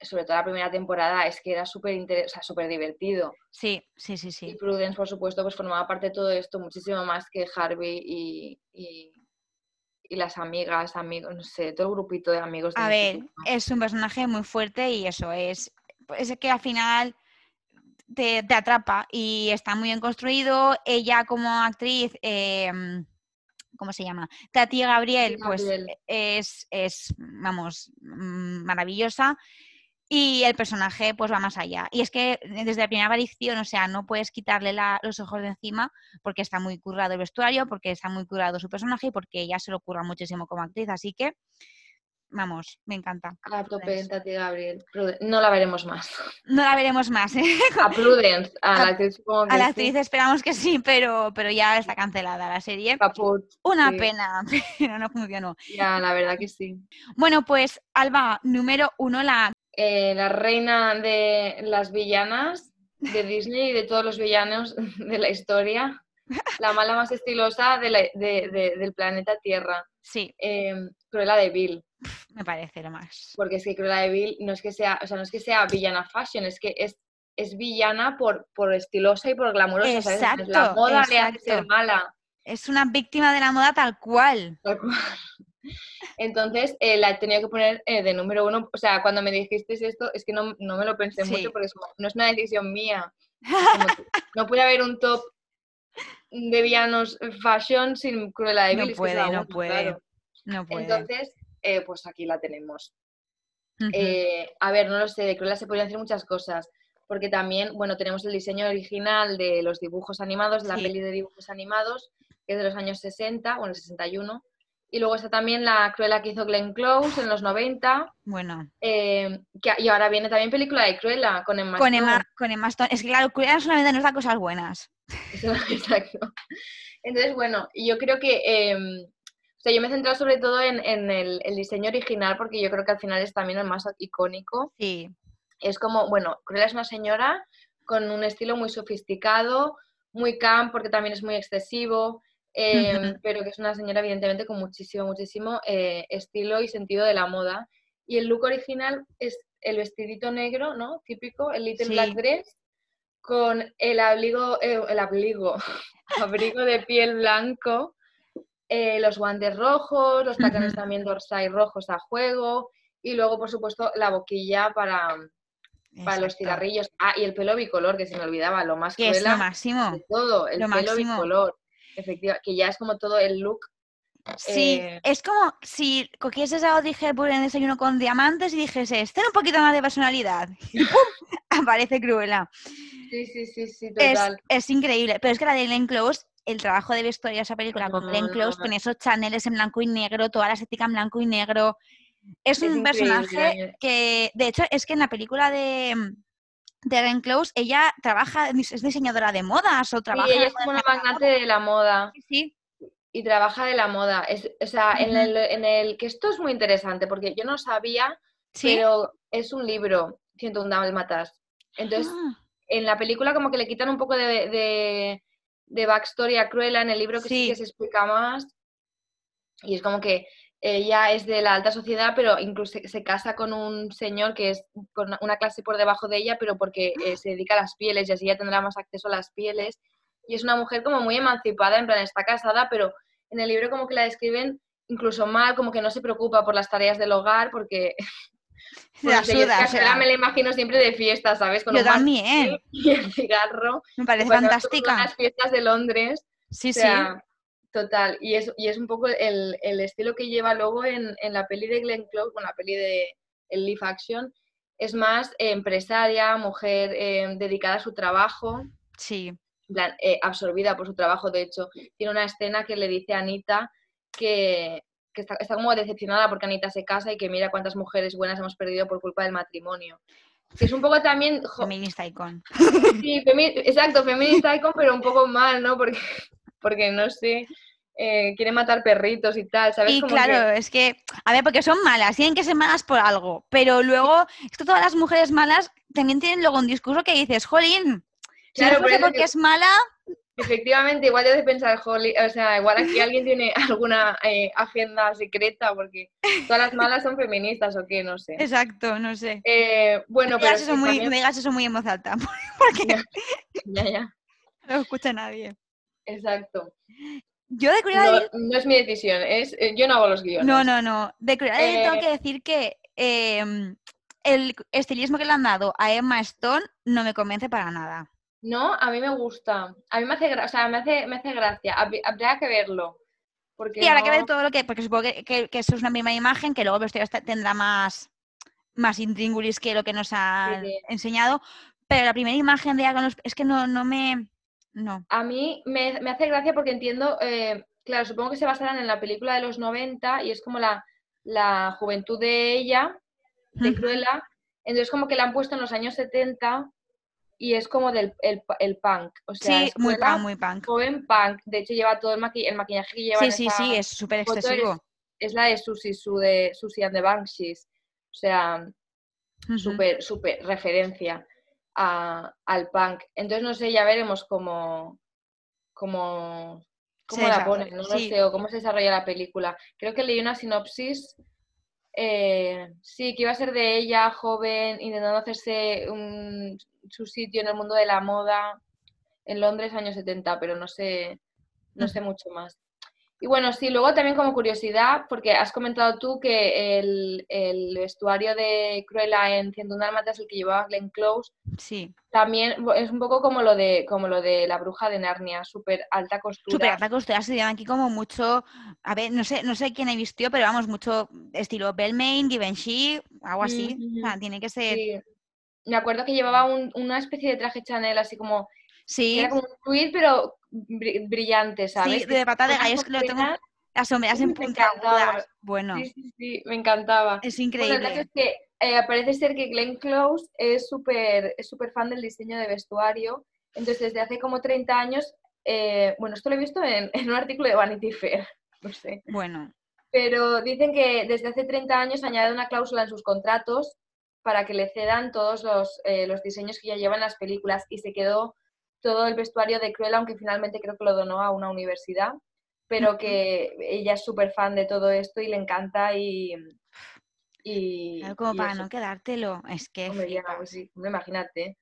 sobre todo la primera temporada, es que era súper o sea, divertido. Sí, sí, sí, sí. Y Prudence, por supuesto, pues formaba parte de todo esto muchísimo más que Harvey y, y, las amigas, amigos, no sé, todo el grupito de amigos. A ver, es un personaje muy fuerte y eso es, es que al final te, atrapa y está muy bien construido. Ella como actriz... Em, ¿cómo se llama? Tati Gabriel, pues es, es, vamos, mm, maravillosa y el personaje pues va más allá. Y es que desde la primera aparición, o sea, no puedes quitarle los ojos de encima porque está muy currado el vestuario, porque está muy curado su personaje y porque ella se lo curra muchísimo como actriz. Así que, vamos, me encanta. A tope, Tati Gabriel. No la veremos más. No la veremos más. ¿eh? A Prudence, a, la actriz A la actriz esperamos que sí, pero, pero ya está cancelada la serie. Una pena, pero no funcionó. Ya, la verdad que sí. Bueno, pues Alba, número uno, la eh, la reina de las villanas de Disney y de todos los villanos de la historia, la mala más estilosa del planeta Tierra. Sí. Eh, Cruella de Vil. Me parece lo más. Porque es que Cruella de Vil no es que sea, o sea, no es que sea villana fashion, es que es, es villana por, por estilosa y por glamurosa. Exacto, La moda le hace ser mala. Es una víctima de la moda tal cual. Tal cual. Entonces eh, la he tenido que poner eh, de número uno. O sea, cuando me dijiste esto, es que no, me lo pensé mucho porque no es una decisión mía. no puede haber un top de villanos fashion sin Cruella de Vil. No puede, no puede. No puede. Entonces, eh, pues aquí la tenemos. a ver, no lo sé, de Cruella se podrían hacer muchas cosas. Porque también, bueno, tenemos el diseño original de los dibujos animados, de la peli de dibujos animados, que es de los años 60, bueno, 61 y luego está también la Cruella que hizo Glenn Close en los 90. Bueno. Eh, y ahora viene también película de Cruella con Emma con Emma, con Emma Stone. Es que claro, Cruella solamente nos da cosas buenas. Exacto. Entonces, bueno, yo creo que... Em, o sea, yo me he centrado sobre todo en, el, diseño original porque yo creo que al final es también el más icónico. Sí. Es como, bueno, Cruella es una señora con un estilo muy sofisticado, muy camp porque también es muy excesivo. Em, pero que es una señora evidentemente con muchísimo, muchísimo eh, estilo y sentido de la moda. Y el look original es el vestidito negro, ¿no? Típico, el Little Black Dress, con el abrigo, eh, el abrigo, abrigo de piel blanco, eh, los guantes rojos, los tacones también dorsal rojos a juego, y luego, por supuesto, la boquilla para, para los cigarrillos. Ah, y el pelo bicolor, que se me olvidaba, lo más que es lo máximo. De todo, el pelo bicolor. Efectivamente, que ya es como todo el look. Sí, eh, es como si cogieses a Audrey Hepburn en desayuno con diamantes y dijese, este un poquito más de personalidad. Y ¡pum! aparece Cruella. Sí, sí, sí, sí, total. Es, increíble. Pero es que la de Glenn Close, el trabajo de vestuario de esa película con Glenn Close, con esos chaneles en blanco y negro, toda la estética en blanco y negro. Es, un personaje que, de hecho, es que en la película de, de Close, ella trabaja, es diseñadora de modas o trabaja... Sí, ella es como una magnate de la moda. Sí, Y trabaja de la moda. Es, o sea, en, el, en, el, Que esto es muy interesante porque yo no sabía, pero es un libro, 101 Dálmatas. Entonces, ah. en la película como que le quitan un poco de, de, de backstory a Cruella, en el libro que sí que se explica más. Y es como que ella es de la alta sociedad, pero incluso se casa con un señor que es con una clase por debajo de ella, pero porque eh, se dedica a las pieles y así ya tendrá más acceso a las pieles. Y es una mujer como muy emancipada, en plan está casada, pero en el libro como que la describen incluso mal, como que no se preocupa por las tareas del hogar, porque... Se ayuda, me la imagino siempre de fiesta, ¿sabes? Con Yo también. Y el cigarro. Me parece fantástica. Las fiestas de Londres. Sí, sí Total, y es, y es un poco el, el estilo que lleva luego en, en, la peli de Glenn Close, con la peli de el live action, es más empresaria, mujer eh, dedicada a su trabajo. Sí. Eh, absorbida por su trabajo. De hecho, tiene una escena que le dice a Anita que, está, como decepcionada porque Anita se casa y que mira cuántas mujeres buenas hemos perdido por culpa del matrimonio. Que es un poco también... Feminista icon. Sí, exacto, feminista icon, pero un poco mal, ¿no? Porque, porque no sé... Eh, quiere matar perritos y tal, ¿sabes? Y claro, es que, a ver, porque son malas, tienen que ser malas por algo, pero luego, esto todas las mujeres malas también tienen luego un discurso que dices, jolín, claro, no porque es mala, Efectivamente, igual debes pensar, o sea, igual aquí alguien tiene alguna eh, agenda secreta porque todas las malas son feministas o qué, no sé. Exacto, no sé. Eh, bueno, pero... eso muy, Me digas eso muy en voz alta, porque ya, ya. no escucha nadie. Exacto. Yo de Cruella no, no, es mi decisión, es, eh, yo no hago los guiones. No, no, no. De Cruella tengo que decir que em, el estilismo que le han dado a Emma Stone no me convence para nada. No, a mí me gusta. A mí me hace, o sea, me hace, me hace gracia. Habría que verlo. Porque sí, habrá que ver todo lo que. Porque supongo que, eso es una misma imagen, que luego vestuario tendrá más, más intríngulis que lo que nos han enseñado. Pero la primera imagen de Agon es que no, no me. No. A mí me, hace gracia porque entiendo. Eh, claro, supongo que se basarán en la película de los 90 y es como la, la juventud de ella, de Cruella. Entonces, como que la han puesto en los años 70 y es como del el, el punk. O sea, sí, muy punk, muy punk. Joven punk. De hecho, lleva todo el, maquillaje que lleva. Sí, sí, sí, es súper excesivo. Es, la de Susie, su de Susie and the Banshees. O sea, súper, súper referencia a, al punk. Entonces, no sé, ya veremos cómo, cómo, cómo la ponen, no, sé, o cómo se desarrolla la película. Creo que leí una sinopsis eh, sí, que iba a ser de ella, joven, intentando hacerse un, su sitio en el mundo de la moda en Londres, años 70, pero no sé, no sé mucho más. Y bueno, sí, luego también como curiosidad, porque has comentado tú que el, vestuario de Cruella en 101 Dálmatas, el que llevaba Glenn Close, sí. también es un poco como lo de como lo de la bruja de Narnia, súper alta costura. Súper alta costura, se llaman aquí como mucho, a ver, no sé, no sé quién ha visto, pero vamos, mucho estilo Belmain, Givenchy, algo así. o sea, tiene que ser... Sí. Me acuerdo que llevaba una especie de traje Chanel así como... Sí. Era como un tweed, pero brillante, ¿sabes? Sí, de pata de gallo, es que lo tengo las sombras en puntiagudas. Bueno. Sí, sí, sí, me encantaba. Es increíble. Bueno, es que eh, parece ser que Glenn Close es súper es super fan del diseño de vestuario. Entonces, desde hace como 30 años, eh, bueno, esto lo he visto en, un artículo de Vanity Fair, no sé. Bueno. Pero dicen que desde hace 30 años añade una cláusula en sus contratos para que le cedan todos los, eh, los diseños que ya llevan las películas y se quedó todo el vestuario de Cruella, aunque finalmente creo que lo donó a una universidad, pero que ella es súper fan de todo esto y le encanta y... y como para no quedártelo, es que... imagínate.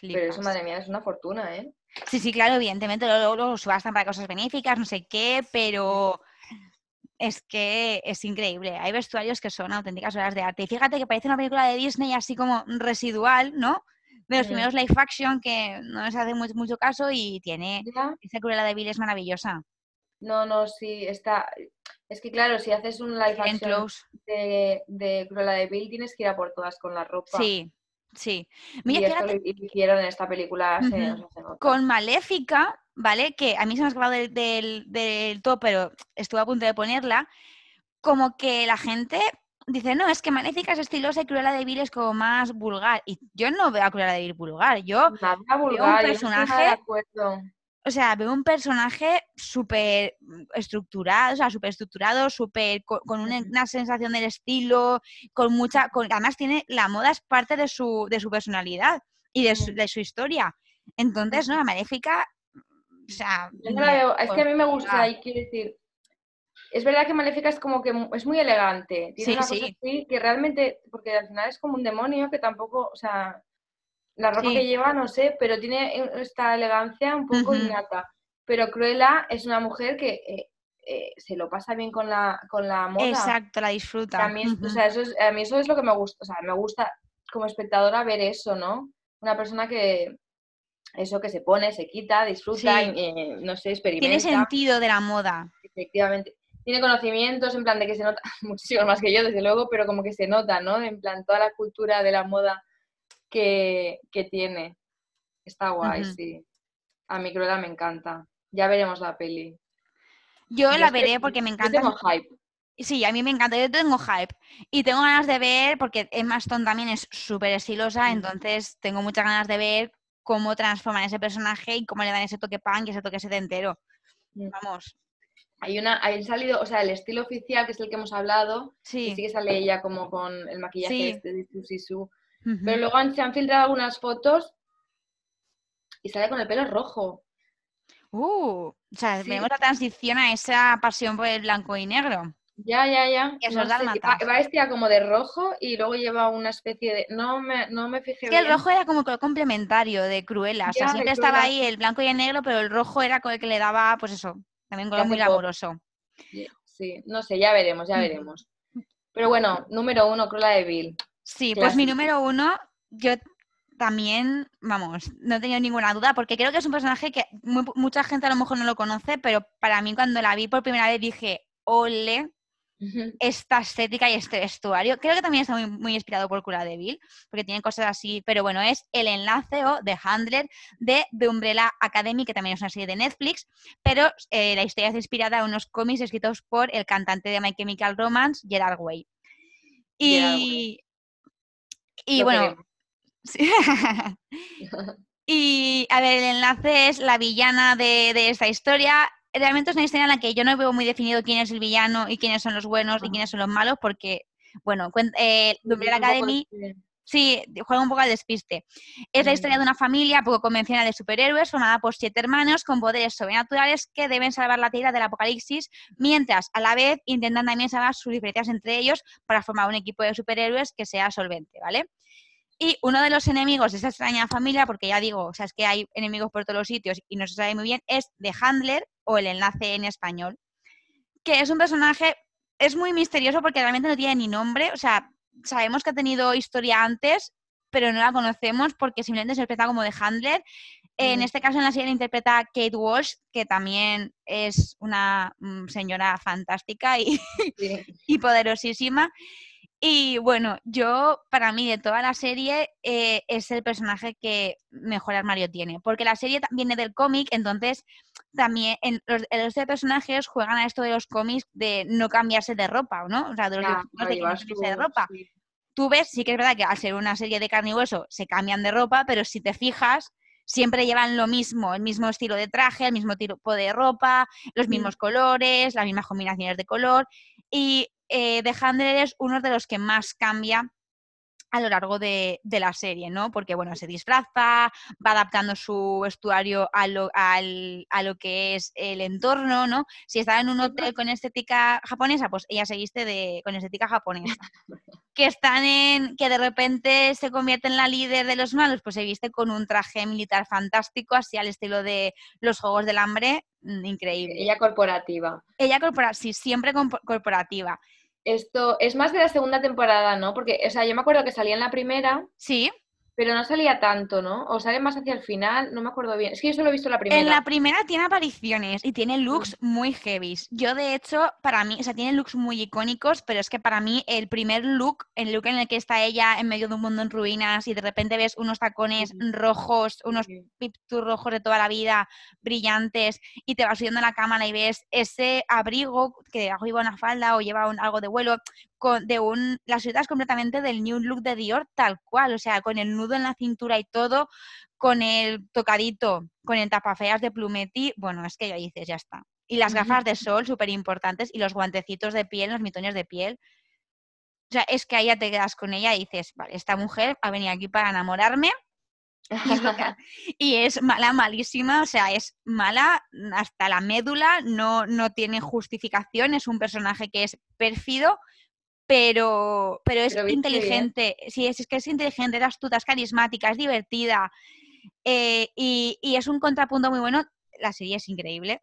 Pero eso, madre mía, es una fortuna, ¿eh? Sí, sí, claro, evidentemente luego lo subastan para cosas benéficas, no sé qué, pero es que es increíble. Hay vestuarios que son auténticas obras de arte. Y fíjate que parece una película de Disney así como residual, ¿no? De los primeros live action que no nos hace mucho, mucho caso y tiene esa Cruella de Vil es maravillosa. No, no, sí, está. Es que claro, si haces un live action de, de Cruella de Vil, tienes que ir a por todas con la ropa. Sí, sí. y esto lo hicieron en esta película. con Maléfica, ¿vale? Que a mí se me ha escapado del, del, del todo, pero estuve a punto de ponerla. Como que la gente dice, no, es que Maléfica es estilosa y Cruella de Vil es como más vulgar. Y yo no veo a Cruella de Vil vulgar, yo veo un personaje... o sea, veo un personaje súper estructurado, o sea, súper estructurado, súper con, una, sensación del estilo, con mucha, con, además tiene, la moda es parte de su, de su personalidad y de su, de su historia. Entonces, ¿no? La Maléfica, o sea... es que a mí me gusta, y quiero decir, es verdad que Maléfica es como que es muy elegante. Tiene una cosa así que realmente, porque al final es como un demonio que tampoco, o sea, la ropa que lleva, no sé, pero tiene esta elegancia un poco innata. Pero Cruella es una mujer que eh, eh, se lo pasa bien con la, con la moda. Exacto, la disfruta. A mí, o sea, eso a mí eso es lo que me gusta, o sea, me gusta como espectadora ver eso, ¿no? Una persona que, eso que se pone, se quita, disfruta, y, no sé, experimenta. Tiene sentido de la moda. Efectivamente. Tiene conocimientos, en plan de que se nota, muchísimo más que yo, desde luego, pero como que se nota, ¿no? En plan, toda la cultura de la moda que, tiene. Está guay, sí. A mí Cruella me encanta. Ya veremos la peli. Yo, la veré porque me encanta. Yo tengo hype. Sí, a mí me encanta, yo tengo hype y tengo ganas de ver, porque Emma Stone también es súper estilosa, entonces tengo muchas ganas de ver cómo transforman ese personaje y cómo le dan ese toque punk y ese toque setentero. Vamos. Hay una, hay salido, o sea, el estilo oficial, que es el que hemos hablado, sí, sí que sale ella como con el maquillaje este de Susie Su. Pero luego se han filtrado algunas fotos y sale con el pelo rojo. Uh, o sea, vemos la transición a esa pasión por el blanco y negro. Ya, ya, ya. Eso no va, vestida como de rojo y luego lleva una especie de. No me, no me fijé. Es que el rojo era como complementario de Cruella. o sea, siempre estaba ahí el blanco y el negro, pero el rojo era con el que le daba, pues eso, también color muy laboroso. Sí, no sé, ya veremos, ya veremos. Pero bueno, número uno, Cruella de Vil. Sí, pues mi número uno, yo también, vamos, no he tenido ninguna duda, porque creo que es un personaje que mucha gente a lo mejor no lo conoce, pero para mí cuando la vi por primera vez dije, ole, esta estética y este vestuario. Creo que también está muy, inspirado por Cura de porque tiene cosas así, pero bueno, es el enlace o The Handler de The Umbrella Academy, que también es una serie de Netflix, pero eh, la historia es inspirada en unos cómics escritos por el cantante de My Chemical Romance, Gerard Way. Y, y bueno, y a ver, el enlace es la villana de, de esta historia, realmente es una historia en la que yo no veo muy definido quién es el villano y quiénes son los buenos y quiénes son los malos, porque, bueno, eh, Umbrella Academy sí, juega un poco al despiste. Es la historia de una familia poco convencional de superhéroes formada por siete hermanos con poderes sobrenaturales que deben salvar la Tierra del apocalipsis, mientras a la vez intentan también salvar sus diferencias entre ellos para formar un equipo de superhéroes que sea solvente, ¿vale? Y uno de los enemigos de esa extraña familia, porque ya digo, o sea, es que hay enemigos por todos los sitios y no se sabe muy bien, es The Handler o el enlace en español, que es un personaje, es muy misterioso porque realmente no tiene ni nombre, o sea, sabemos que ha tenido historia antes, pero no la conocemos porque simplemente se interpreta como The Handler. En este caso en la serie interpreta Kate Walsh, que también es una mm, señora fantástica y, y poderosísima. Y bueno, yo, para mí, de toda la serie, eh, es el personaje que mejor armario tiene. Porque la serie viene del cómic, entonces también en los, los personajes juegan a esto de los cómics de no cambiarse de ropa, ¿no? O sea, de los de, no cambiarse de ropa. Tú ves, sí que es verdad que al ser una serie de carne y hueso se cambian de ropa, pero si te fijas, siempre llevan lo mismo, el mismo estilo de traje, el mismo tipo de ropa, los mismos colores, las mismas combinaciones de color. Y eh, The Handler es uno de los que más cambia a lo largo de, la serie, ¿no? Porque, bueno, se disfraza, va adaptando su vestuario a lo, a lo que es el entorno, ¿no? Si está en un hotel con estética japonesa, pues ella se viste de, con estética japonesa. que están en, que de repente se convierte en la líder de los malos, pues se viste con un traje militar fantástico, así al estilo de los Juegos del Hambre, mm, increíble. Ella corporativa. Ella corporativa, sí, siempre corporativa. Esto es más de la segunda temporada, ¿no? Porque, o sea, yo me acuerdo que salía en la primera. Sí. Pero no salía tanto, ¿no? O sale más hacia el final, no me acuerdo bien. Es que yo solo he visto la primera. En la primera tiene apariciones y tiene looks mm. muy heavies. Yo, de hecho, para mí, o sea, tiene looks muy icónicos, pero es que para mí el primer look, el look en el que está ella en medio de un mundo en ruinas y de repente ves unos tacones rojos, unos piptus rojos de toda la vida, brillantes, y te vas subiendo a la cámara y ves ese abrigo que debajo lleva una falda o lleva algo de vuelo, de un, las ciudades completamente del new look de Dior tal cual, o sea, con el nudo en la cintura y todo, con el tocadito, con el tapafeas de Plumetti, bueno, es que ya dices, ya está. Y las gafas de sol, súper importantes, y los guantecitos de piel, los mitones de piel. O sea, es que ahí ya te quedas con ella y dices, vale, esta mujer ha venido aquí para enamorarme. y es mala, malísima, o sea, es mala hasta la médula, no, no tiene justificación, es un personaje que es pérfido, pero, pero es inteligente. Sí, es, que es inteligente, es astuta, es carismática, es divertida. Eh, y, es un contrapunto muy bueno. La serie es increíble,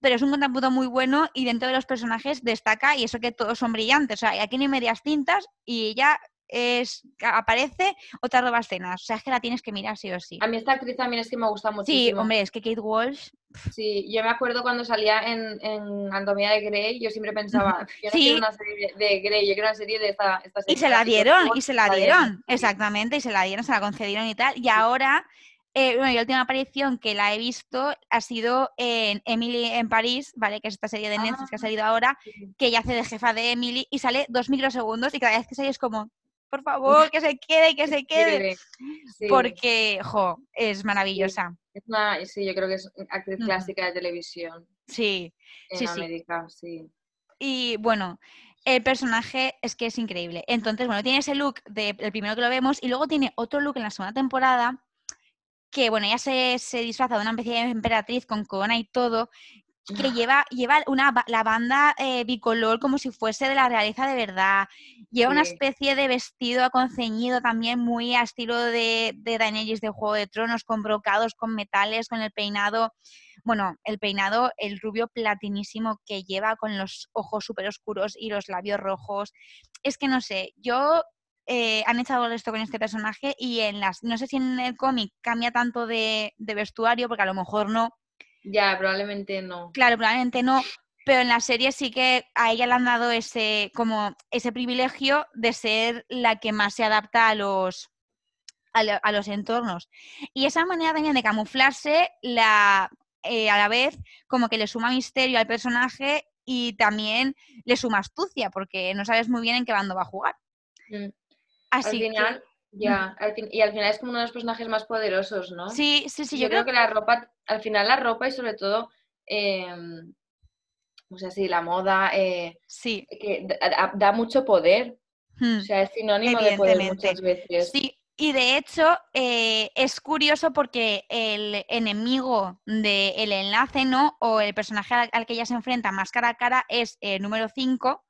pero es un contrapunto muy bueno y dentro de los personajes destaca y eso que todos son brillantes. O sea, aquí no hay medias tintas y ella es, aparece o te roba escenas. O sea, es que la tienes que mirar sí o sí. A mí esta actriz también es que me gusta muchísimo. Sí, hombre, es que Kate Walsh... Sí, yo me acuerdo cuando salía en, en Anatomía de Grey, yo siempre pensaba, yo no quiero una serie de, Grey, yo quiero una serie de esta, esta serie. Y se la dieron, y se la dieron, exactamente, y se la dieron, se la concedieron y tal. Y ahora eh, bueno, la última aparición que la he visto ha sido en Emily en París, ¿vale? Que es esta serie de Netflix que ha ah, salido ahora, que ella hace de jefa de Emily y sale dos microsegundos y cada vez que sale es como, por favor, que se quede, que se quede. Porque, jo, es maravillosa. Es una, sí, yo creo que es actriz clásica de televisión. Sí, en América, sí. Y bueno, el personaje es que es increíble. Entonces, bueno, tiene ese look del primero que lo vemos y luego tiene otro look en la segunda temporada que bueno, ella se, se disfraza de una especie de emperatriz con corona y todo, que lleva, lleva una, la banda eh, bicolor como si fuese de la realeza de verdad. Lleva una especie de vestido aconceñido también muy a estilo de, de Daenerys de Juego de Tronos, con brocados, con metales, con el peinado. Bueno, el peinado, el rubio platinísimo que lleva con los ojos súper oscuros y los labios rojos. Es que no sé, yo eh, han echado esto con este personaje y en las, no sé si en el cómic cambia tanto de, vestuario, porque a lo mejor no. Ya, probablemente no. Claro, probablemente no, pero en la serie sí que a ella le han dado ese, como ese privilegio de ser la que más se adapta a los, a, los entornos. Y esa manera también de camuflarse, la, eh, a la vez, como que le suma misterio al personaje y también le suma astucia, porque no sabes muy bien en qué bando va a jugar. Mm. Así al final, ya, y al final es como uno de los personajes más poderosos, ¿no? Sí, sí, sí. Yo, creo, que la ropa, al final la ropa y sobre todo, eh, o sea, sí, la moda, eh, sí. que da, mucho poder. O sea, es sinónimo de poder muchas veces. Sí, y de hecho eh, es curioso porque el enemigo del enlace, ¿no? O el personaje al, que ella se enfrenta más cara a cara es el número 5,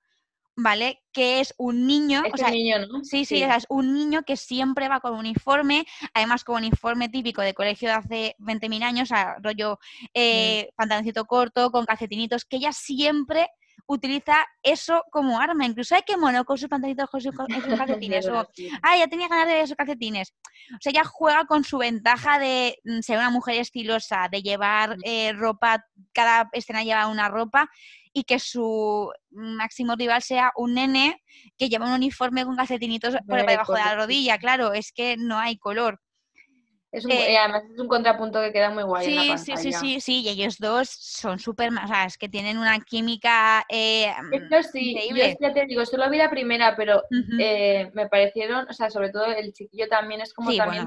¿vale? Que es un niño, o sea, niño, ¿no? Sí, sí, es un niño que siempre va con uniforme, además con uniforme típico de colegio de hace 20.000 años, o sea, rollo eh, pantaloncito corto, con calcetinitos, que ella siempre utiliza eso como arma. Incluso hay que mono con sus pantaloncitos, con sus, calcetines. o, ah, ya tenía ganas de esos calcetines. O sea, ella juega con su ventaja de mm, ser una mujer estilosa, de llevar eh, ropa, cada escena lleva una ropa y que su máximo rival sea un nene que lleva un uniforme con calcetinitos por debajo de la rodilla. Claro, es que no hay color. Es un, eh, además es un contrapunto que queda muy guay. Sí, en la sí, sí, sí, sí, y ellos dos son súper, o sea, es que tienen una química eh, sí, increíble. Yo ya te digo, solo vi la primera, pero eh, me parecieron, o sea, sobre todo el chiquillo también es como también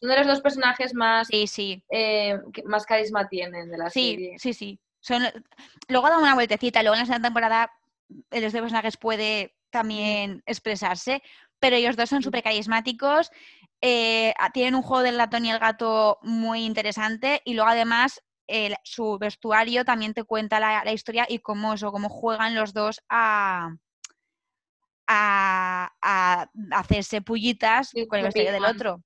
son de los dos personajes más, sí, sí. Eh, que más carisma tienen de la serie. Sí, sí, sí. Son, luego da una vueltecita, luego en la segunda temporada el de personajes puede también expresarse, pero ellos dos son súper carismáticos, eh, tienen un juego del ratón y el gato muy interesante y luego además su vestuario también te cuenta la, historia y cómo, eso, cómo juegan los dos a, a, hacerse pullitas con el vestuario del otro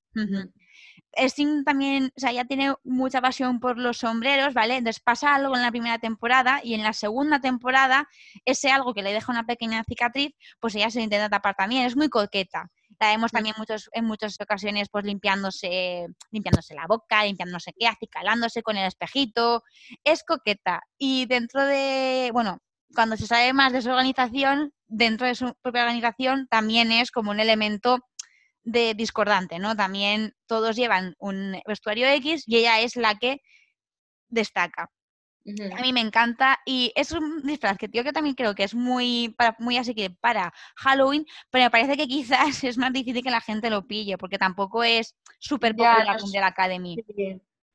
es también, o sea, ya tiene mucha pasión por los sombreros, ¿vale? Entonces pasa algo en la primera temporada y en la segunda temporada, ese algo que le deja una pequeña cicatriz, pues ella se lo intenta tapar también, es muy coqueta. La vemos también muchos, en muchas ocasiones pues limpiándose, limpiándose la boca, limpiándose qué, acicalándose con el espejito, es coqueta. Y dentro de, bueno, cuando se sabe más de su organización, dentro de su propia organización también es como un elemento de discordante, ¿no? También todos llevan un vestuario X y ella es la que destaca. A mí me encanta y es un disfraz que yo que también creo que es muy, para, muy así que para Halloween, pero me parece que quizás es más difícil que la gente lo pille porque tampoco es súper popular no de la Academy.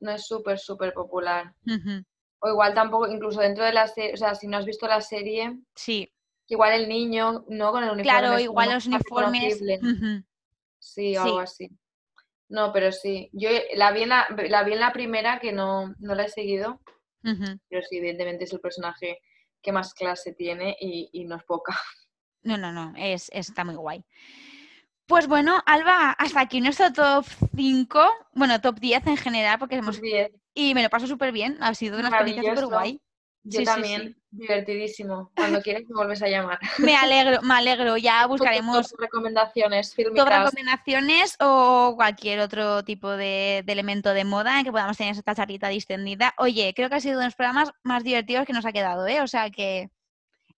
no es súper, súper popular. O igual tampoco, incluso dentro de la serie, o sea, si no has visto la serie, sí. igual el niño, ¿no? Con el uniforme. Claro, igual los uniformes. Sí, algo así. No, pero sí. Yo la vi en la, la, vi en la primera, que no, no la he seguido. Pero sí, evidentemente es el personaje que más clase tiene y, no es poca. No, no, no, es, está muy guay. Pues bueno, Alba, hasta aquí nuestro top 5, bueno, top 10 en general, porque hemos... 10. Y me lo paso súper bien, ha sido una experiencia súper guay. Yo también, divertidísimo. Cuando quieras me vuelves a llamar. Me alegro, me alegro. Ya buscaremos recomendaciones, recomendaciones o cualquier otro tipo de, elemento de moda en que podamos tener esta charlita distendida. Oye, creo que ha sido uno de los programas más divertidos que nos ha quedado, ¿eh? O sea que...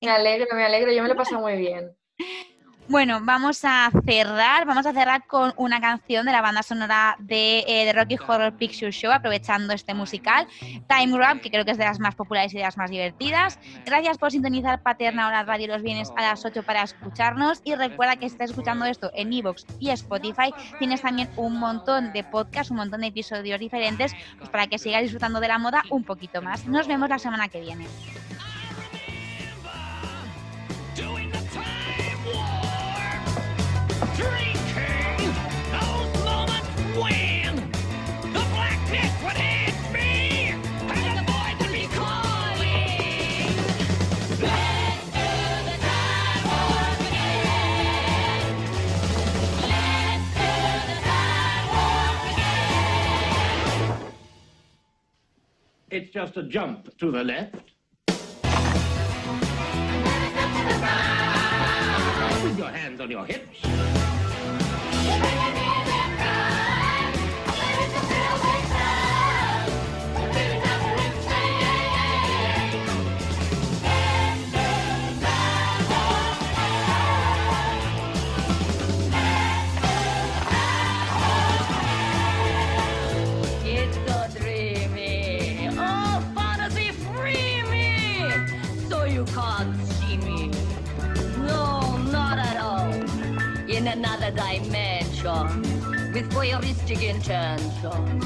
Me alegro, me alegro. Yo me lo he pasado muy bien. Bueno, vamos a cerrar, vamos a cerrar con una canción de la banda sonora de, The eh, Rocky Horror Picture Show, aprovechando este musical, Time Rap, que creo que es de las más populares y de las más divertidas. Gracias por sintonizar Paterna Hora Radio los bienes a las 8 para escucharnos y recuerda que si estás escuchando esto en Evox y Spotify, tienes también un montón de podcasts, un montón de episodios diferentes pues para que sigas disfrutando de la moda un poquito más. Nos vemos la semana que viene. It's just a jump to the left. With your hands on your hips. Dimension with voyeuristic intention.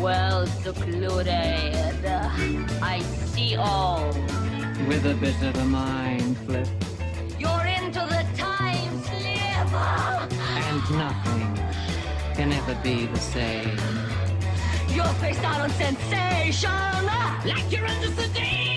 Well secluded, I see all. With a bit of a mind flip. You're into the time slip. And nothing can ever be the same. You're face out on sensation, like you're under sedation.